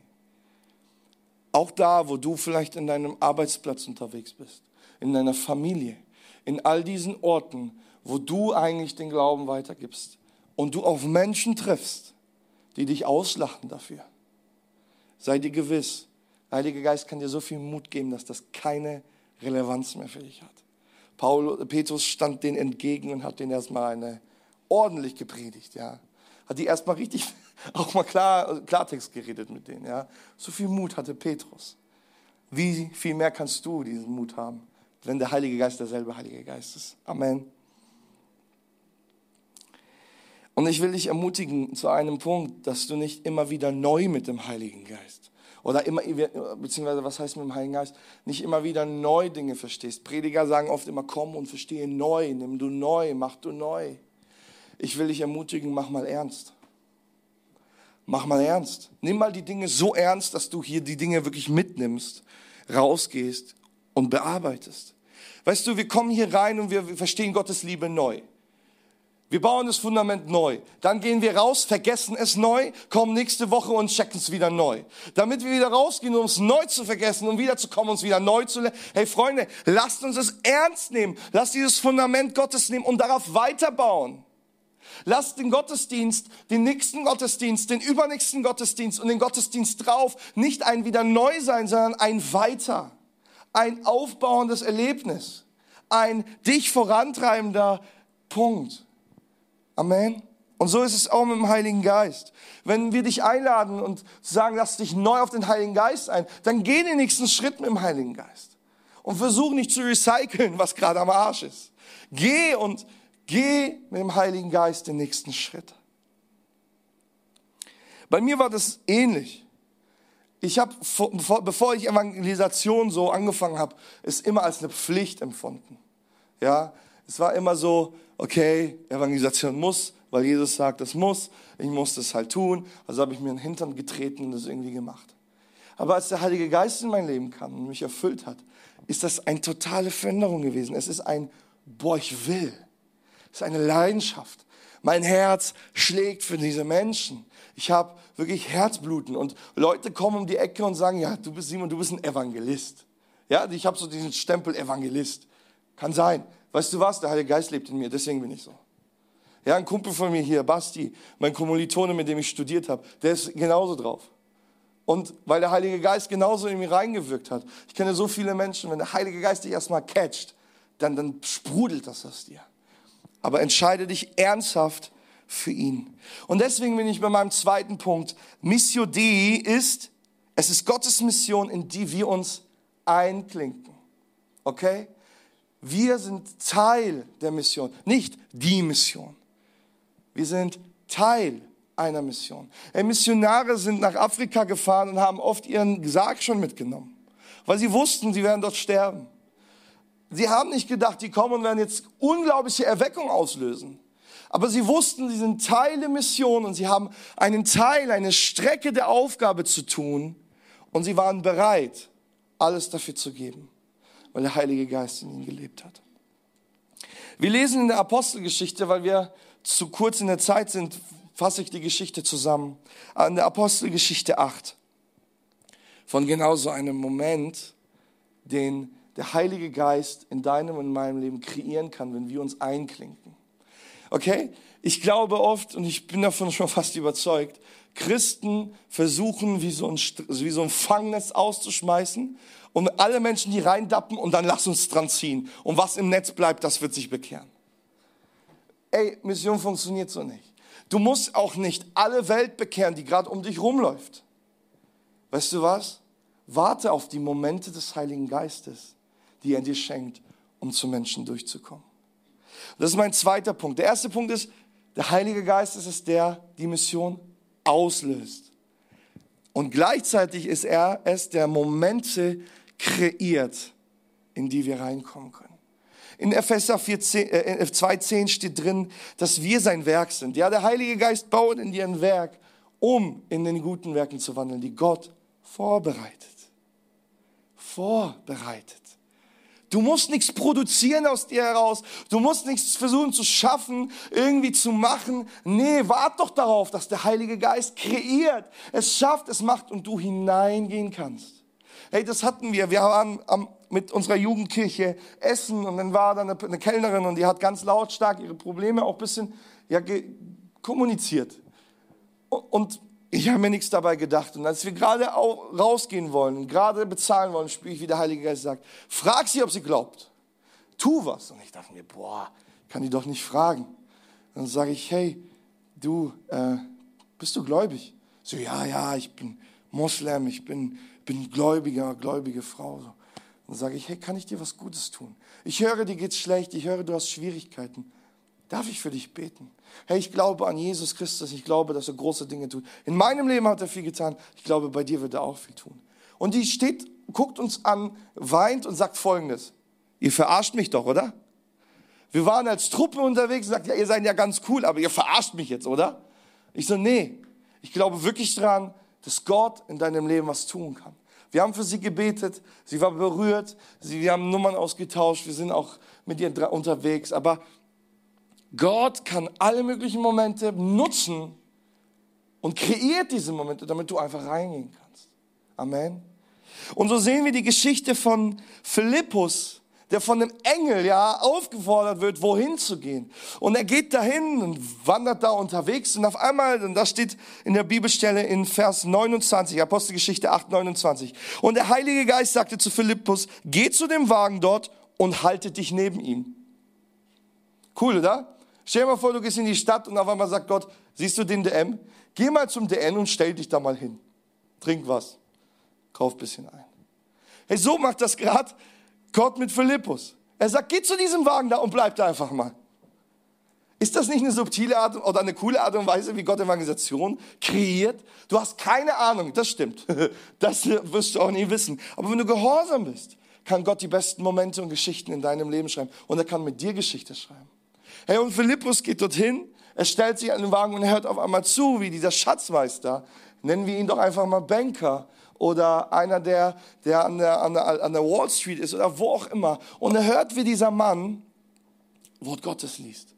Auch da, wo du vielleicht in deinem Arbeitsplatz unterwegs bist, in deiner Familie, in all diesen Orten, wo du eigentlich den Glauben weitergibst und du auf Menschen triffst, die dich auslachen dafür. Sei dir gewiss, der Heilige Geist kann dir so viel Mut geben, dass das keine Relevanz mehr für dich hat. Paul, Petrus stand denen entgegen und hat denen erstmal eine ordentlich gepredigt, ja. Hat die erstmal richtig, auch mal klar, Klartext geredet mit denen, ja. So viel Mut hatte Petrus. Wie viel mehr kannst du diesen Mut haben, wenn der Heilige Geist derselbe Heilige Geist ist? Amen. Und ich will dich ermutigen zu einem Punkt, dass du nicht immer wieder neu mit dem Heiligen Geist oder immer, beziehungsweise was heißt mit dem Heiligen Geist, nicht immer wieder neu Dinge verstehst. Prediger sagen oft immer, komm und verstehe neu, nimm du neu, mach du neu. Ich will dich ermutigen, mach mal ernst. Mach mal ernst. Nimm mal die Dinge so ernst, dass du hier die Dinge wirklich mitnimmst, rausgehst und bearbeitest. Weißt du, wir kommen hier rein und wir verstehen Gottes Liebe neu. Wir bauen das Fundament neu. Dann gehen wir raus, vergessen es neu, kommen nächste Woche und checken es wieder neu. Damit wir wieder rausgehen, um es neu zu vergessen, um wieder zu kommen, uns wieder neu zu lernen. Hey Freunde, lasst uns es ernst nehmen. Lasst dieses Fundament Gottes nehmen und darauf weiterbauen. Lasst den Gottesdienst, den nächsten Gottesdienst, den übernächsten Gottesdienst und den Gottesdienst drauf nicht ein wieder neu sein, sondern ein weiter. Ein aufbauendes Erlebnis. Ein dich vorantreibender Punkt. Amen. Und so ist es auch mit dem Heiligen Geist. Wenn wir dich einladen und sagen, lass dich neu auf den Heiligen Geist ein, dann geh den nächsten Schritt mit dem Heiligen Geist. Und versuch nicht zu recyceln, was gerade am Arsch ist. Geh und geh mit dem Heiligen Geist den nächsten Schritt. Bei mir war das ähnlich. Ich habe, bevor ich Evangelisation so angefangen habe, es immer als eine Pflicht empfunden. Ja, es war immer so, okay, Evangelisation muss, weil Jesus sagt, es muss, ich muss das halt tun. Also habe ich mir den Hintern getreten und das irgendwie gemacht. Aber als der Heilige Geist in mein Leben kam und mich erfüllt hat, ist das eine totale Veränderung gewesen. Es ist ein, boah, ich will. Es ist eine Leidenschaft. Mein Herz schlägt für diese Menschen. Ich habe wirklich Herzbluten und Leute kommen um die Ecke und sagen, ja, du bist Simon, du bist ein Evangelist. Ja, ich habe so diesen Stempel Evangelist. Kann sein. Weißt du was? Der Heilige Geist lebt in mir, deswegen bin ich so. Ja, ein Kumpel von mir hier, Basti, mein Kommilitone, mit dem ich studiert habe, der ist genauso drauf. Und weil der Heilige Geist genauso in mir reingewirkt hat. Ich kenne so viele Menschen, wenn der Heilige Geist dich erstmal catcht, dann, dann sprudelt das aus dir. Aber entscheide dich ernsthaft für ihn. Und deswegen bin ich bei meinem zweiten Punkt. Missio Dei ist, es ist Gottes Mission, in die wir uns einklinken. Okay? Wir sind Teil der Mission, nicht die Mission. Wir sind Teil einer Mission. Hey, Missionare sind nach Afrika gefahren und haben oft ihren Sarg schon mitgenommen, weil sie wussten, sie werden dort sterben. Sie haben nicht gedacht, die kommen und werden jetzt unglaubliche Erweckung auslösen. Aber sie wussten, sie sind Teil der Mission und sie haben einen Teil, eine Strecke der Aufgabe zu tun und sie waren bereit, alles dafür zu geben weil der Heilige Geist in ihnen gelebt hat. Wir lesen in der Apostelgeschichte, weil wir zu kurz in der Zeit sind, fasse ich die Geschichte zusammen. An der Apostelgeschichte 8. Von genau so einem Moment, den der Heilige Geist in deinem und in meinem Leben kreieren kann, wenn wir uns einklinken. Okay? Ich glaube oft, und ich bin davon schon fast überzeugt, Christen versuchen, wie so ein, wie so ein Fangnetz auszuschmeißen und alle Menschen, die reindappen und dann lass uns dran ziehen. Und was im Netz bleibt, das wird sich bekehren. Ey, Mission funktioniert so nicht. Du musst auch nicht alle Welt bekehren, die gerade um dich rumläuft. Weißt du was? Warte auf die Momente des Heiligen Geistes, die er dir schenkt, um zu Menschen durchzukommen. Das ist mein zweiter Punkt. Der erste Punkt ist, der Heilige Geist ist es, der die Mission auslöst. Und gleichzeitig ist er es, der Momente kreiert, in die wir reinkommen können. In Epheser 2.10 äh, steht drin, dass wir sein Werk sind. Ja, der Heilige Geist baut in dir ein Werk, um in den guten Werken zu wandeln, die Gott vorbereitet. Vorbereitet. Du musst nichts produzieren aus dir heraus. Du musst nichts versuchen zu schaffen, irgendwie zu machen. Nee, wart doch darauf, dass der Heilige Geist kreiert, es schafft, es macht und du hineingehen kannst. Hey, das hatten wir. Wir waren am, mit unserer Jugendkirche essen und dann war da eine, eine Kellnerin und die hat ganz lautstark ihre Probleme auch ein bisschen ja, kommuniziert. Und ich habe mir nichts dabei gedacht. Und als wir gerade rausgehen wollen, gerade bezahlen wollen, spüre ich, wie der Heilige Geist sagt, frag sie, ob sie glaubt. Tu was. Und ich dachte mir, boah, kann die doch nicht fragen. Und dann sage ich, hey, du, äh, bist du gläubig? So, ja, ja, ich bin Moslem, ich bin, bin gläubiger, gläubige Frau. So. Dann sage ich, hey, kann ich dir was Gutes tun? Ich höre, dir geht's schlecht, ich höre, du hast Schwierigkeiten. Darf ich für dich beten? Hey, ich glaube an Jesus Christus. Ich glaube, dass er große Dinge tut. In meinem Leben hat er viel getan. Ich glaube, bei dir wird er auch viel tun. Und die steht, guckt uns an, weint und sagt Folgendes. Ihr verarscht mich doch, oder? Wir waren als Truppe unterwegs und sagt, ja, ihr seid ja ganz cool, aber ihr verarscht mich jetzt, oder? Ich so, nee. Ich glaube wirklich dran, dass Gott in deinem Leben was tun kann. Wir haben für sie gebetet, sie war berührt, sie, wir haben Nummern ausgetauscht, wir sind auch mit ihr unterwegs, aber Gott kann alle möglichen Momente nutzen und kreiert diese Momente, damit du einfach reingehen kannst. Amen. Und so sehen wir die Geschichte von Philippus, der von dem Engel ja aufgefordert wird, wohin zu gehen. Und er geht dahin und wandert da unterwegs und auf einmal, und das steht in der Bibelstelle in Vers 29, Apostelgeschichte 8, 29. Und der Heilige Geist sagte zu Philippus, geh zu dem Wagen dort und halte dich neben ihm. Cool, oder? Stell dir mal vor, du gehst in die Stadt und auf einmal sagt Gott, siehst du den DM? Geh mal zum DN und stell dich da mal hin. Trink was. Kauf ein bisschen ein. Hey, so macht das gerade Gott mit Philippus. Er sagt, geh zu diesem Wagen da und bleib da einfach mal. Ist das nicht eine subtile Art oder eine coole Art und Weise, wie Gott Evangelisation kreiert? Du hast keine Ahnung, das stimmt. Das wirst du auch nie wissen. Aber wenn du gehorsam bist, kann Gott die besten Momente und Geschichten in deinem Leben schreiben. Und er kann mit dir Geschichte schreiben. Hey, und Philippus geht dorthin, er stellt sich an den Wagen und hört auf einmal zu, wie dieser Schatzmeister, nennen wir ihn doch einfach mal Banker oder einer, der, der, an, der, an, der an der Wall Street ist oder wo auch immer. Und er hört, wie dieser Mann Wort Gottes liest.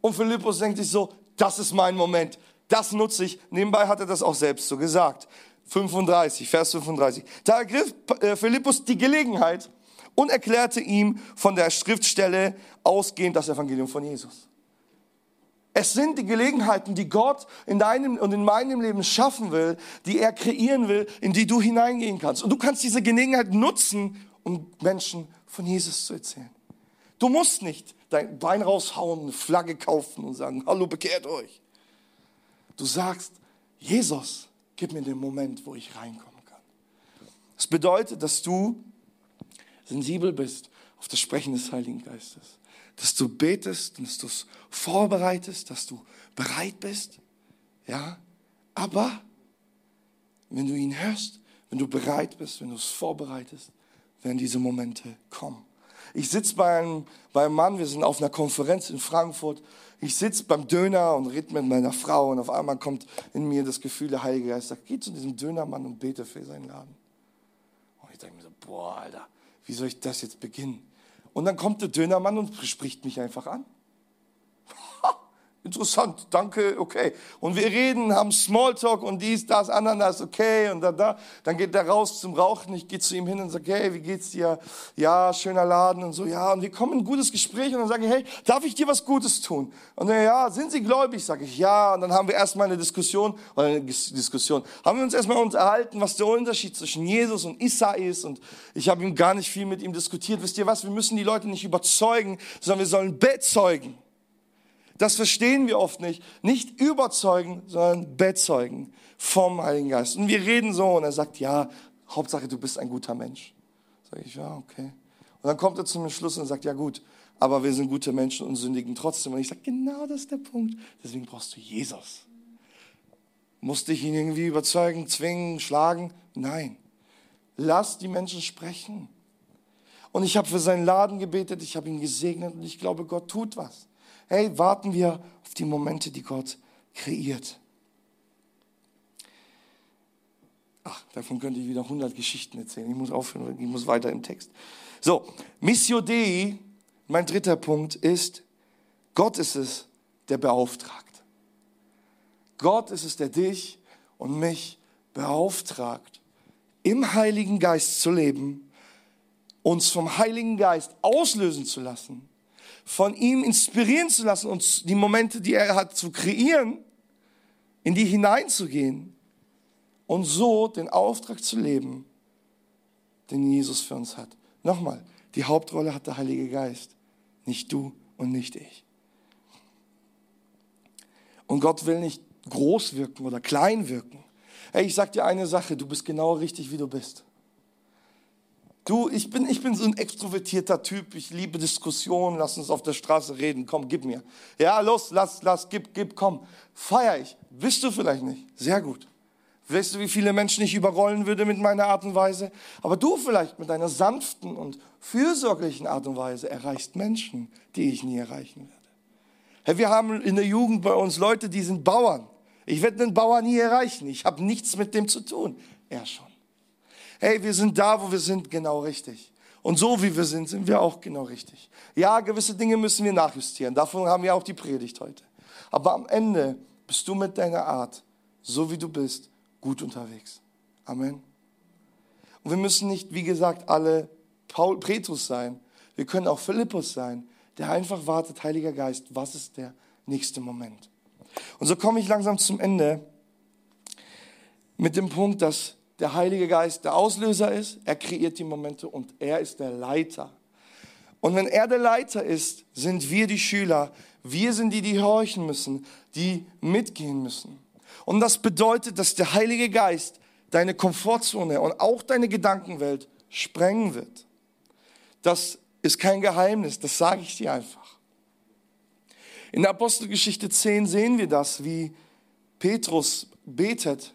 Und Philippus denkt sich so, das ist mein Moment, das nutze ich. Nebenbei hat er das auch selbst so gesagt. 35, Vers 35. Da ergriff äh, Philippus die Gelegenheit und erklärte ihm von der Schriftstelle ausgehend das Evangelium von Jesus. Es sind die Gelegenheiten, die Gott in deinem und in meinem Leben schaffen will, die er kreieren will, in die du hineingehen kannst. Und du kannst diese Gelegenheit nutzen, um Menschen von Jesus zu erzählen. Du musst nicht dein Bein raushauen, eine Flagge kaufen und sagen, hallo, bekehrt euch. Du sagst, Jesus, gib mir den Moment, wo ich reinkommen kann. Das bedeutet, dass du sensibel bist auf das Sprechen des Heiligen Geistes. Dass du betest, dass du es vorbereitest, dass du bereit bist. Ja, aber wenn du ihn hörst, wenn du bereit bist, wenn du es vorbereitest, werden diese Momente kommen. Ich sitze bei bei einem Mann, wir sind auf einer Konferenz in Frankfurt. Ich sitze beim Döner und rede mit meiner Frau und auf einmal kommt in mir das Gefühl, der Heilige Geist sagt, geh zu diesem Dönermann und bete für seinen Laden. Und ich denke mir so, boah, Alter, wie soll ich das jetzt beginnen? Und dann kommt der Dönermann und spricht mich einfach an. Interessant, danke, okay. Und wir reden, haben Smalltalk und dies, das, Ananas, okay, und da, da. Dann geht der raus zum Rauchen. Ich gehe zu ihm hin und sage, hey, wie geht's dir? Ja, schöner Laden und so, ja. Und wir kommen in ein gutes Gespräch und dann sage ich, hey, darf ich dir was Gutes tun? Und dann, ja, sind Sie gläubig? Sage ich, ja. Und dann haben wir erstmal eine Diskussion, oder eine Diskussion, haben wir uns erstmal unterhalten, was der Unterschied zwischen Jesus und Isa ist. Und ich habe ihm gar nicht viel mit ihm diskutiert. Wisst ihr was? Wir müssen die Leute nicht überzeugen, sondern wir sollen bezeugen. Das verstehen wir oft nicht. Nicht überzeugen, sondern bezeugen vom Heiligen Geist. Und wir reden so und er sagt, ja, Hauptsache du bist ein guter Mensch. Sag ich, ja, okay. Und dann kommt er zum Schluss und sagt, ja gut, aber wir sind gute Menschen und sündigen trotzdem. Und ich sage, genau das ist der Punkt. Deswegen brauchst du Jesus. Musste ich ihn irgendwie überzeugen, zwingen, schlagen? Nein. Lass die Menschen sprechen. Und ich habe für seinen Laden gebetet, ich habe ihn gesegnet und ich glaube, Gott tut was. Hey, warten wir auf die Momente, die Gott kreiert. Ach, davon könnte ich wieder 100 Geschichten erzählen. Ich muss aufhören, ich muss weiter im Text. So, Missio Dei, mein dritter Punkt ist, Gott ist es, der beauftragt. Gott ist es, der dich und mich beauftragt, im Heiligen Geist zu leben, uns vom Heiligen Geist auslösen zu lassen, von ihm inspirieren zu lassen, uns die Momente, die er hat, zu kreieren, in die hineinzugehen und so den Auftrag zu leben, den Jesus für uns hat. Nochmal, die Hauptrolle hat der Heilige Geist, nicht du und nicht ich. Und Gott will nicht groß wirken oder klein wirken. Hey, ich sag dir eine Sache, du bist genau richtig, wie du bist. Du, ich bin, ich bin so ein extrovertierter Typ, ich liebe Diskussionen, lass uns auf der Straße reden, komm, gib mir. Ja, los, lass, lass, gib, gib, komm. Feier ich. Bist du vielleicht nicht? Sehr gut. Weißt du, wie viele Menschen ich überrollen würde mit meiner Art und Weise? Aber du vielleicht mit deiner sanften und fürsorglichen Art und Weise erreichst Menschen, die ich nie erreichen werde. Hey, wir haben in der Jugend bei uns Leute, die sind Bauern. Ich werde einen Bauer nie erreichen. Ich habe nichts mit dem zu tun. Er schon. Hey, wir sind da, wo wir sind, genau richtig. Und so wie wir sind, sind wir auch genau richtig. Ja, gewisse Dinge müssen wir nachjustieren. Davon haben wir auch die Predigt heute. Aber am Ende bist du mit deiner Art, so wie du bist, gut unterwegs. Amen. Und wir müssen nicht, wie gesagt, alle Paul, Petrus sein. Wir können auch Philippus sein, der einfach wartet, Heiliger Geist, was ist der nächste Moment? Und so komme ich langsam zum Ende mit dem Punkt, dass der Heilige Geist der Auslöser ist, er kreiert die Momente und er ist der Leiter. Und wenn er der Leiter ist, sind wir die Schüler, wir sind die, die horchen müssen, die mitgehen müssen. Und das bedeutet, dass der Heilige Geist deine Komfortzone und auch deine Gedankenwelt sprengen wird. Das ist kein Geheimnis, das sage ich dir einfach. In der Apostelgeschichte 10 sehen wir das, wie Petrus betet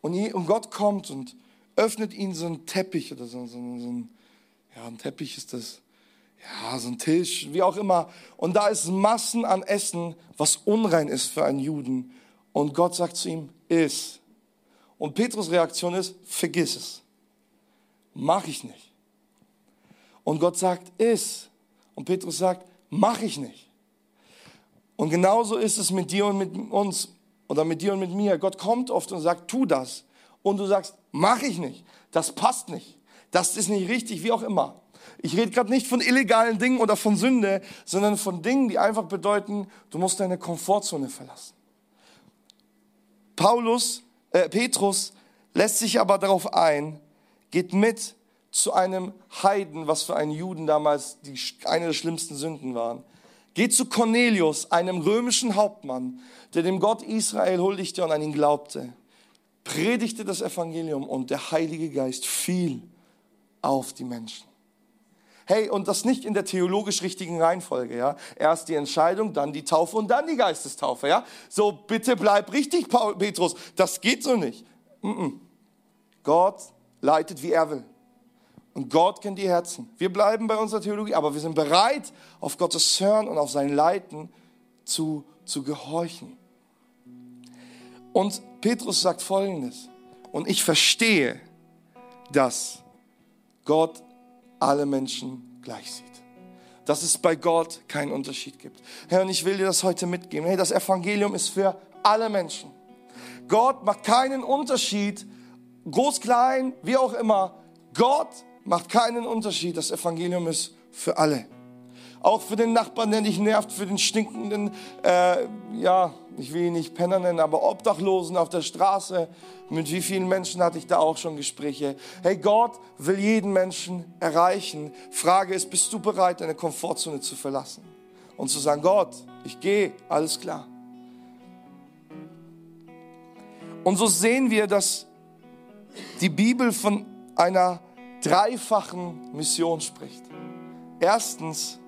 und Gott kommt und öffnet ihn so einen Teppich oder so, so, so ein, ja, ein Teppich ist das, ja, so ein Tisch, wie auch immer. Und da ist Massen an Essen, was unrein ist für einen Juden. Und Gott sagt zu ihm, iss. Und Petrus Reaktion ist, vergiss es. Mach ich nicht. Und Gott sagt, iss. Und Petrus sagt, mach ich nicht. Und genauso ist es mit dir und mit uns oder mit dir und mit mir. Gott kommt oft und sagt, tu das. Und du sagst, mach ich nicht. Das passt nicht. Das ist nicht richtig, wie auch immer. Ich rede gerade nicht von illegalen Dingen oder von Sünde, sondern von Dingen, die einfach bedeuten, du musst deine Komfortzone verlassen. Paulus, äh, Petrus lässt sich aber darauf ein, geht mit zu einem Heiden, was für einen Juden damals die, eine der schlimmsten Sünden waren. Geht zu Cornelius, einem römischen Hauptmann, der dem Gott Israel huldigte und an ihn glaubte. Predigte das Evangelium und der Heilige Geist fiel auf die Menschen. Hey, und das nicht in der theologisch richtigen Reihenfolge, ja. Erst die Entscheidung, dann die Taufe und dann die Geistestaufe, ja. So, bitte bleib richtig, Paul, Petrus. Das geht so nicht. Mm -mm. Gott leitet, wie er will. Und Gott kennt die Herzen. Wir bleiben bei unserer Theologie, aber wir sind bereit, auf Gottes Hören und auf sein Leiten zu, zu gehorchen. Und Petrus sagt Folgendes. Und ich verstehe, dass Gott alle Menschen gleich sieht. Dass es bei Gott keinen Unterschied gibt. Herr, und ich will dir das heute mitgeben. Hey, das Evangelium ist für alle Menschen. Gott macht keinen Unterschied, groß, klein, wie auch immer. Gott macht keinen Unterschied. Das Evangelium ist für alle. Auch für den Nachbarn, der dich nervt, für den stinkenden, äh, ja, ich will ihn nicht Penner nennen, aber Obdachlosen auf der Straße. Mit wie vielen Menschen hatte ich da auch schon Gespräche? Hey, Gott will jeden Menschen erreichen. Frage ist, bist du bereit, deine Komfortzone zu verlassen? Und zu sagen, Gott, ich gehe, alles klar. Und so sehen wir, dass die Bibel von einer dreifachen Mission spricht. Erstens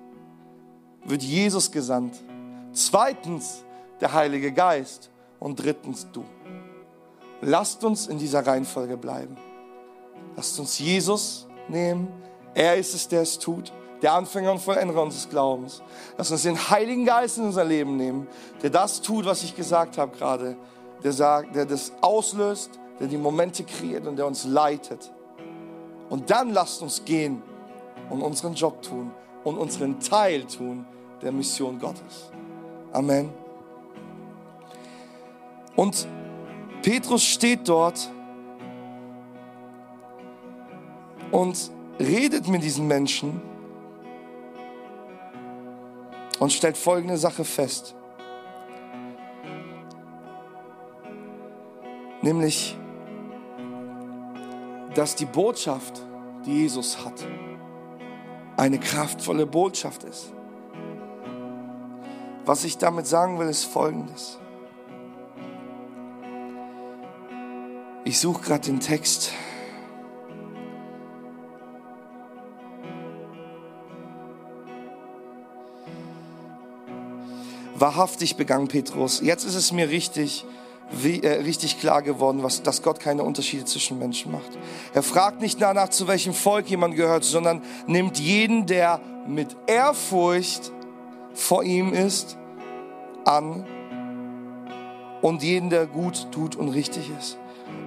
wird Jesus gesandt. Zweitens der Heilige Geist. Und drittens du. Lasst uns in dieser Reihenfolge bleiben. Lasst uns Jesus nehmen. Er ist es, der es tut. Der Anfänger und Vollender unseres Glaubens. Lasst uns den Heiligen Geist in unser Leben nehmen, der das tut, was ich gesagt habe gerade. Der, sagt, der das auslöst, der die Momente kreiert und der uns leitet. Und dann lasst uns gehen und unseren Job tun und unseren Teil tun der Mission Gottes. Amen. Und Petrus steht dort und redet mit diesen Menschen und stellt folgende Sache fest. Nämlich, dass die Botschaft, die Jesus hat, eine kraftvolle Botschaft ist. Was ich damit sagen will, ist Folgendes. Ich suche gerade den Text. Wahrhaftig begann Petrus. Jetzt ist es mir richtig, richtig klar geworden, was, dass Gott keine Unterschiede zwischen Menschen macht. Er fragt nicht danach, zu welchem Volk jemand gehört, sondern nimmt jeden, der mit Ehrfurcht vor ihm ist, an und jeden, der gut tut und richtig ist.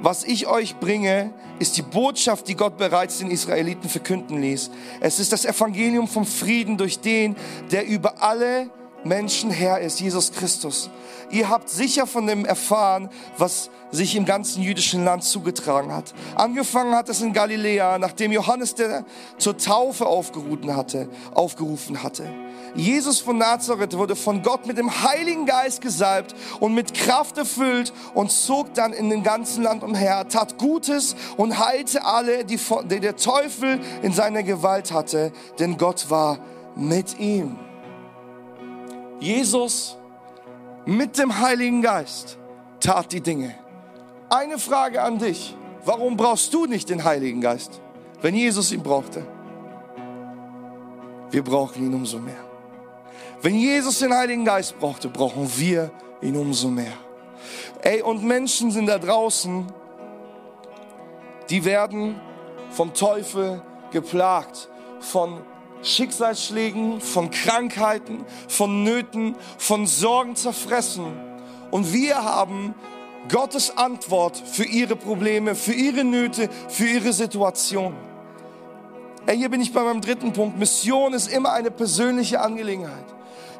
Was ich euch bringe, ist die Botschaft, die Gott bereits den Israeliten verkünden ließ. Es ist das Evangelium vom Frieden durch den, der über alle Menschen Herr ist, Jesus Christus. Ihr habt sicher von dem erfahren, was sich im ganzen jüdischen Land zugetragen hat. Angefangen hat es in Galiläa, nachdem Johannes der zur Taufe aufgerufen hatte, aufgerufen hatte. Jesus von Nazareth wurde von Gott mit dem Heiligen Geist gesalbt und mit Kraft erfüllt und zog dann in den ganzen Land umher, tat Gutes und heilte alle, die, die der Teufel in seiner Gewalt hatte, denn Gott war mit ihm. Jesus mit dem Heiligen Geist tat die Dinge. Eine Frage an dich. Warum brauchst du nicht den Heiligen Geist, wenn Jesus ihn brauchte? Wir brauchen ihn umso mehr. Wenn Jesus den Heiligen Geist brauchte, brauchen wir ihn umso mehr. Ey, und Menschen sind da draußen, die werden vom Teufel geplagt, von Schicksalsschlägen, von Krankheiten, von Nöten, von Sorgen zerfressen. Und wir haben Gottes Antwort für ihre Probleme, für ihre Nöte, für ihre Situation. Ey, hier bin ich bei meinem dritten Punkt. Mission ist immer eine persönliche Angelegenheit.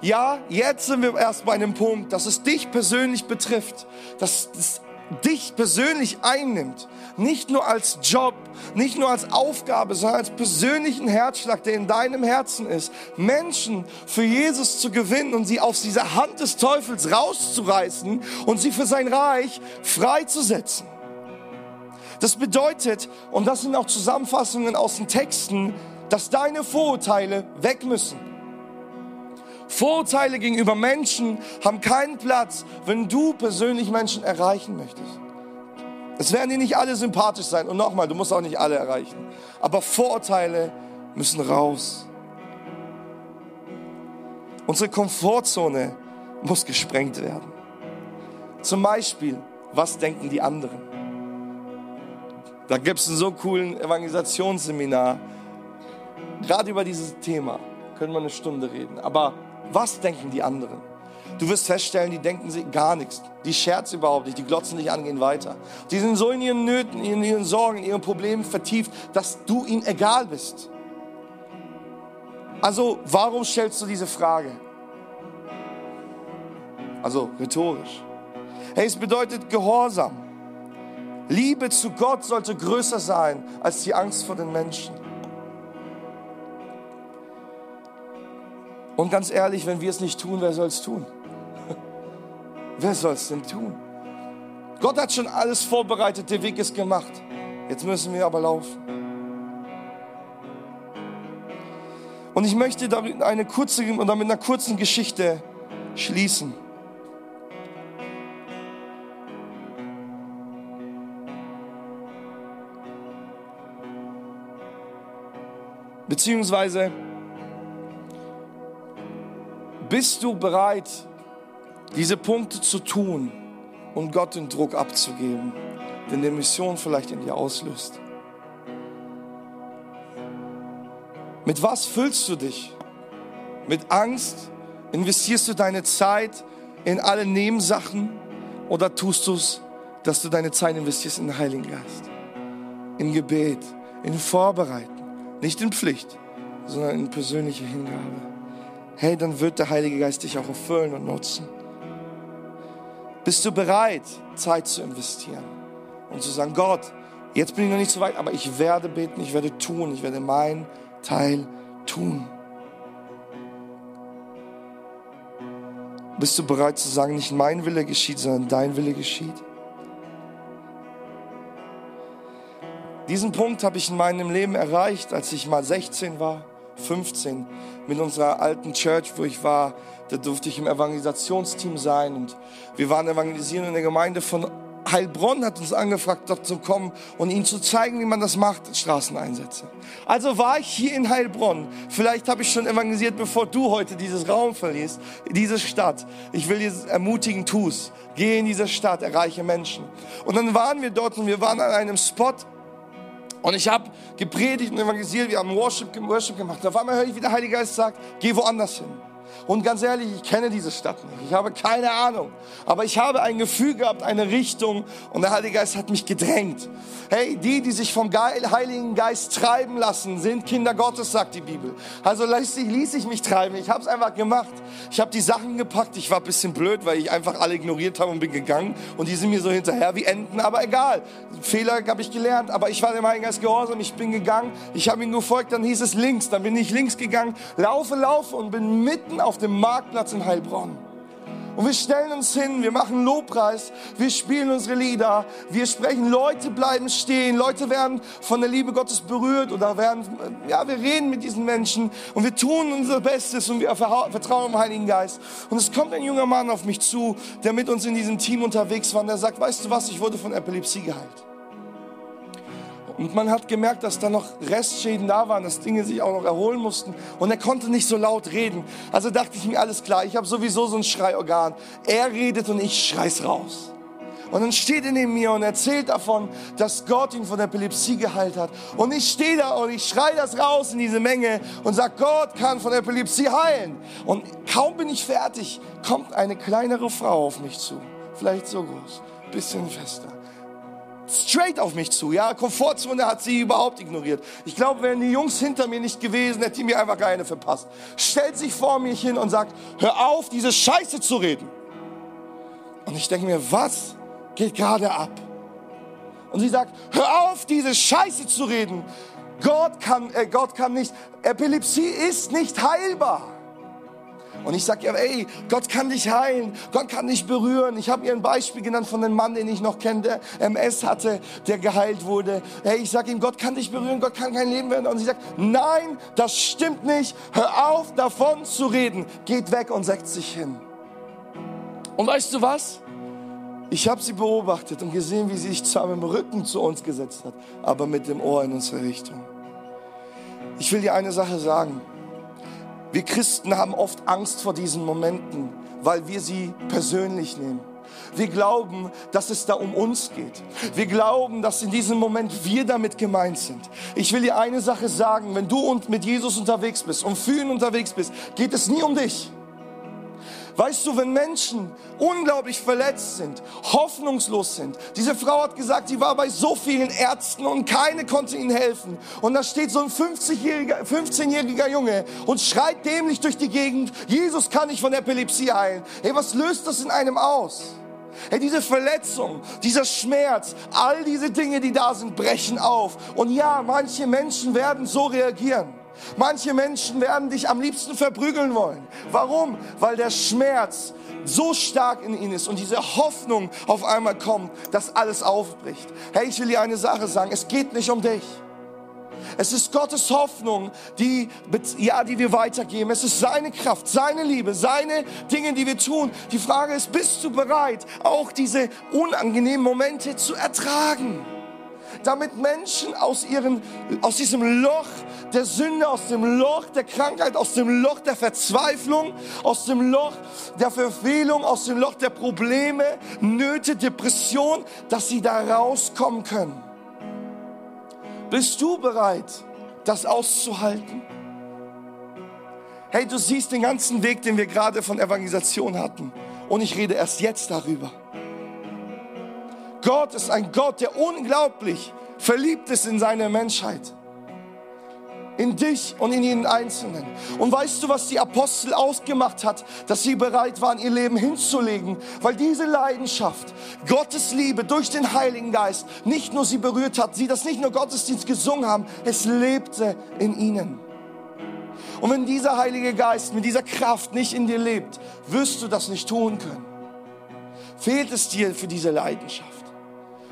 Ja, jetzt sind wir erst bei einem Punkt, dass es dich persönlich betrifft, dass es dich persönlich einnimmt. Nicht nur als Job, nicht nur als Aufgabe, sondern als persönlichen Herzschlag, der in deinem Herzen ist. Menschen für Jesus zu gewinnen und sie aus dieser Hand des Teufels rauszureißen und sie für sein Reich freizusetzen. Das bedeutet, und das sind auch Zusammenfassungen aus den Texten, dass deine Vorurteile weg müssen. Vorurteile gegenüber Menschen haben keinen Platz, wenn du persönlich Menschen erreichen möchtest. Es werden dir nicht alle sympathisch sein. Und nochmal, du musst auch nicht alle erreichen. Aber Vorurteile müssen raus. Unsere Komfortzone muss gesprengt werden. Zum Beispiel, was denken die anderen? Da gibt es einen so coolen Evangelisationsseminar. Gerade über dieses Thema können wir eine Stunde reden. Aber was denken die anderen? Du wirst feststellen, die denken gar nichts. Die scherzen überhaupt nicht, die glotzen dich an, gehen weiter. Die sind so in ihren Nöten, in ihren Sorgen, in ihren Problemen vertieft, dass du ihnen egal bist. Also, warum stellst du diese Frage? Also, rhetorisch. Hey, es bedeutet Gehorsam. Liebe zu Gott sollte größer sein als die Angst vor den Menschen. Und ganz ehrlich, wenn wir es nicht tun, wer soll es tun? wer soll es denn tun? Gott hat schon alles vorbereitet, der Weg ist gemacht. Jetzt müssen wir aber laufen. Und ich möchte damit eine kurze oder mit einer kurzen Geschichte schließen. Beziehungsweise bist du bereit, diese Punkte zu tun und Gott den Druck abzugeben, den die Mission vielleicht in dir auslöst? Mit was füllst du dich? Mit Angst? Investierst du deine Zeit in alle Nebensachen oder tust du es, dass du deine Zeit investierst in den Heiligen Geist? In Gebet, in Vorbereiten, nicht in Pflicht, sondern in persönliche Hingabe. Hey, dann wird der Heilige Geist dich auch erfüllen und nutzen. Bist du bereit, Zeit zu investieren und zu sagen, Gott, jetzt bin ich noch nicht so weit, aber ich werde beten, ich werde tun, ich werde meinen Teil tun. Bist du bereit zu sagen, nicht mein Wille geschieht, sondern dein Wille geschieht? Diesen Punkt habe ich in meinem Leben erreicht, als ich mal 16 war, 15, mit unserer alten Church, wo ich war. Da durfte ich im Evangelisationsteam sein und wir waren evangelisieren in der Gemeinde von Heilbronn hat uns angefragt, dort zu kommen und ihnen zu zeigen, wie man das macht, Straßeneinsätze. Also war ich hier in Heilbronn. Vielleicht habe ich schon evangelisiert, bevor du heute dieses Raum verlierst, diese Stadt. Ich will dir ermutigen, tu's. Geh in diese Stadt, erreiche Menschen. Und dann waren wir dort und wir waren an einem Spot, und ich habe gepredigt und evangelisiert, wir haben Worship, Worship gemacht. Und auf einmal höre ich, wie der Heilige Geist sagt, geh woanders hin. Und ganz ehrlich, ich kenne diese Stadt nicht. Ich habe keine Ahnung. Aber ich habe ein Gefühl gehabt, eine Richtung. Und der Heilige Geist hat mich gedrängt. Hey, die, die sich vom Heiligen Geist treiben lassen, sind Kinder Gottes, sagt die Bibel. Also ließ ich, ließ ich mich treiben. Ich habe es einfach gemacht. Ich habe die Sachen gepackt. Ich war ein bisschen blöd, weil ich einfach alle ignoriert habe und bin gegangen. Und die sind mir so hinterher wie Enten. Aber egal. Fehler habe ich gelernt. Aber ich war dem Heiligen Geist gehorsam. Ich bin gegangen. Ich habe ihm gefolgt. Dann hieß es links. Dann bin ich links gegangen. Laufe, laufe und bin mitten auf dem Marktplatz in Heilbronn. Und wir stellen uns hin, wir machen Lobpreis, wir spielen unsere Lieder, wir sprechen, Leute bleiben stehen, Leute werden von der Liebe Gottes berührt oder werden, ja, wir reden mit diesen Menschen und wir tun unser Bestes und wir vertrauen im Heiligen Geist. Und es kommt ein junger Mann auf mich zu, der mit uns in diesem Team unterwegs war und der sagt, weißt du was, ich wurde von Epilepsie geheilt. Und man hat gemerkt, dass da noch Restschäden da waren, dass Dinge sich auch noch erholen mussten. Und er konnte nicht so laut reden. Also dachte ich mir, alles klar, ich habe sowieso so ein Schreiorgan. Er redet und ich schrei's raus. Und dann steht er neben mir und erzählt davon, dass Gott ihn von Epilepsie geheilt hat. Und ich stehe da und ich schreie das raus in diese Menge und sage, Gott kann von Epilepsie heilen. Und kaum bin ich fertig, kommt eine kleinere Frau auf mich zu. Vielleicht so groß, bisschen fester straight auf mich zu. Ja, Komfortzone hat sie überhaupt ignoriert. Ich glaube, wären die Jungs hinter mir nicht gewesen, hätte die mir einfach keine verpasst. Stellt sich vor mich hin und sagt, hör auf, diese Scheiße zu reden. Und ich denke mir, was geht gerade ab? Und sie sagt, hör auf, diese Scheiße zu reden. Gott kann, äh, Gott kann nicht, Epilepsie ist nicht heilbar. Und ich sage ihr, ey, Gott kann dich heilen, Gott kann dich berühren. Ich habe ihr ein Beispiel genannt von einem Mann, den ich noch kenne, der MS hatte, der geheilt wurde. Hey, ich sage ihm, Gott kann dich berühren, Gott kann kein Leben werden. Und sie sagt, nein, das stimmt nicht. Hör auf, davon zu reden. Geht weg und setzt sich hin. Und weißt du was? Ich habe sie beobachtet und gesehen, wie sie sich zwar mit dem Rücken zu uns gesetzt hat, aber mit dem Ohr in unsere Richtung. Ich will dir eine Sache sagen. Wir Christen haben oft Angst vor diesen Momenten, weil wir sie persönlich nehmen. Wir glauben, dass es da um uns geht. Wir glauben, dass in diesem Moment wir damit gemeint sind. Ich will dir eine Sache sagen, wenn du mit Jesus unterwegs bist und für ihn unterwegs bist, geht es nie um dich. Weißt du, wenn Menschen unglaublich verletzt sind, hoffnungslos sind, diese Frau hat gesagt, sie war bei so vielen Ärzten und keine konnte ihnen helfen. Und da steht so ein 50-jähriger, 15-jähriger Junge und schreit dämlich durch die Gegend, Jesus kann nicht von Epilepsie heilen. Hey, was löst das in einem aus? Hey, diese Verletzung, dieser Schmerz, all diese Dinge, die da sind, brechen auf. Und ja, manche Menschen werden so reagieren. Manche Menschen werden dich am liebsten verprügeln wollen. Warum? Weil der Schmerz so stark in ihnen ist und diese Hoffnung auf einmal kommt, dass alles aufbricht. Hey, ich will dir eine Sache sagen, es geht nicht um dich. Es ist Gottes Hoffnung, die, ja, die wir weitergeben. Es ist seine Kraft, seine Liebe, seine Dinge, die wir tun. Die Frage ist, bist du bereit, auch diese unangenehmen Momente zu ertragen? damit Menschen aus, ihren, aus diesem Loch der Sünde, aus dem Loch der Krankheit, aus dem Loch der Verzweiflung, aus dem Loch der Verfehlung, aus dem Loch der Probleme, Nöte, Depression, dass sie da rauskommen können. Bist du bereit, das auszuhalten? Hey, du siehst den ganzen Weg, den wir gerade von Evangelisation hatten. Und ich rede erst jetzt darüber. Gott ist ein Gott, der unglaublich verliebt ist in seine Menschheit. In dich und in jeden Einzelnen. Und weißt du, was die Apostel ausgemacht hat? Dass sie bereit waren, ihr Leben hinzulegen, weil diese Leidenschaft, Gottes Liebe durch den Heiligen Geist nicht nur sie berührt hat, sie das nicht nur Gottesdienst gesungen haben, es lebte in ihnen. Und wenn dieser Heilige Geist mit dieser Kraft nicht in dir lebt, wirst du das nicht tun können. Fehlt es dir für diese Leidenschaft.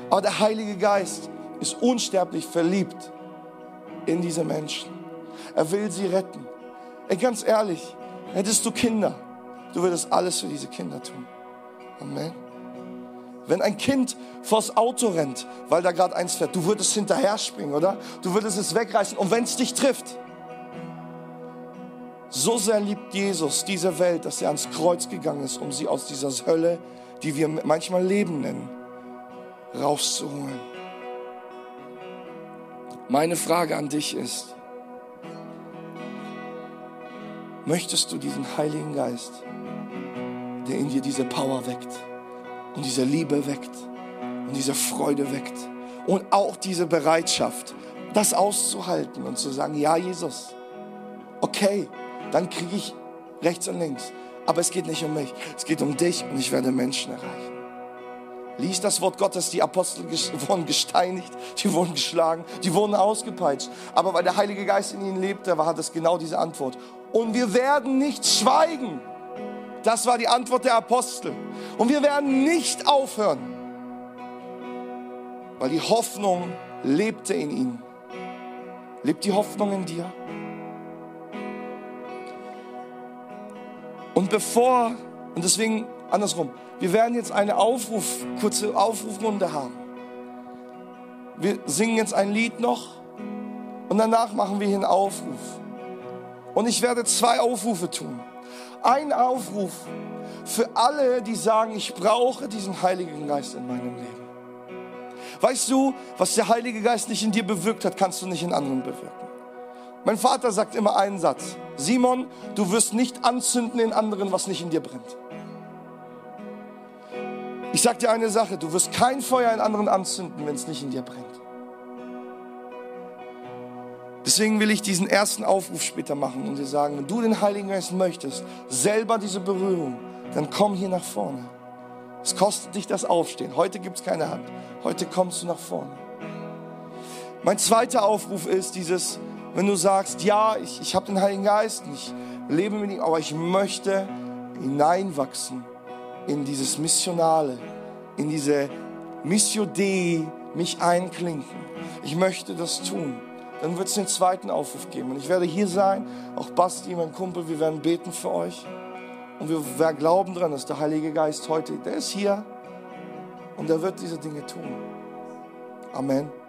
Aber der Heilige Geist ist unsterblich verliebt in diese Menschen. Er will sie retten. Ey, ganz ehrlich, hättest du Kinder, du würdest alles für diese Kinder tun. Amen. Wenn ein Kind vors Auto rennt, weil da gerade eins fährt, du würdest hinterher springen, oder? Du würdest es wegreißen. Und wenn es dich trifft, so sehr liebt Jesus diese Welt, dass er ans Kreuz gegangen ist, um sie aus dieser Hölle, die wir manchmal Leben nennen, rauszuholen. Meine Frage an dich ist, möchtest du diesen Heiligen Geist, der in dir diese Power weckt und diese Liebe weckt und diese Freude weckt und auch diese Bereitschaft, das auszuhalten und zu sagen, ja Jesus, okay, dann kriege ich rechts und links. Aber es geht nicht um mich, es geht um dich und ich werde Menschen erreichen. Lies das Wort Gottes, die Apostel wurden gesteinigt, die wurden geschlagen, die wurden ausgepeitscht. Aber weil der Heilige Geist in ihnen lebte, war das genau diese Antwort. Und wir werden nicht schweigen. Das war die Antwort der Apostel. Und wir werden nicht aufhören, weil die Hoffnung lebte in ihnen. Lebt die Hoffnung in dir? Und bevor, und deswegen andersrum, wir werden jetzt eine Aufruf, kurze Aufrufrunde haben. Wir singen jetzt ein Lied noch und danach machen wir hier einen Aufruf. Und ich werde zwei Aufrufe tun. Ein Aufruf für alle, die sagen, ich brauche diesen Heiligen Geist in meinem Leben. Weißt du, was der Heilige Geist nicht in dir bewirkt hat, kannst du nicht in anderen bewirken. Mein Vater sagt immer einen Satz. Simon, du wirst nicht anzünden in anderen, was nicht in dir brennt. Ich sage dir eine Sache, du wirst kein Feuer in anderen anzünden, wenn es nicht in dir brennt. Deswegen will ich diesen ersten Aufruf später machen und dir sagen, wenn du den Heiligen Geist möchtest, selber diese Berührung, dann komm hier nach vorne. Es kostet dich das Aufstehen. Heute gibt es keine Hand. Heute kommst du nach vorne. Mein zweiter Aufruf ist dieses, wenn du sagst, ja, ich, ich habe den Heiligen Geist, ich lebe mit ihm, aber ich möchte hineinwachsen in dieses Missionale, in diese Missio Dei mich einklinken. Ich möchte das tun. Dann wird es den zweiten Aufruf geben. Und ich werde hier sein, auch Basti, mein Kumpel, wir werden beten für euch. Und wir, wir glauben daran, dass der Heilige Geist heute, der ist hier und der wird diese Dinge tun. Amen.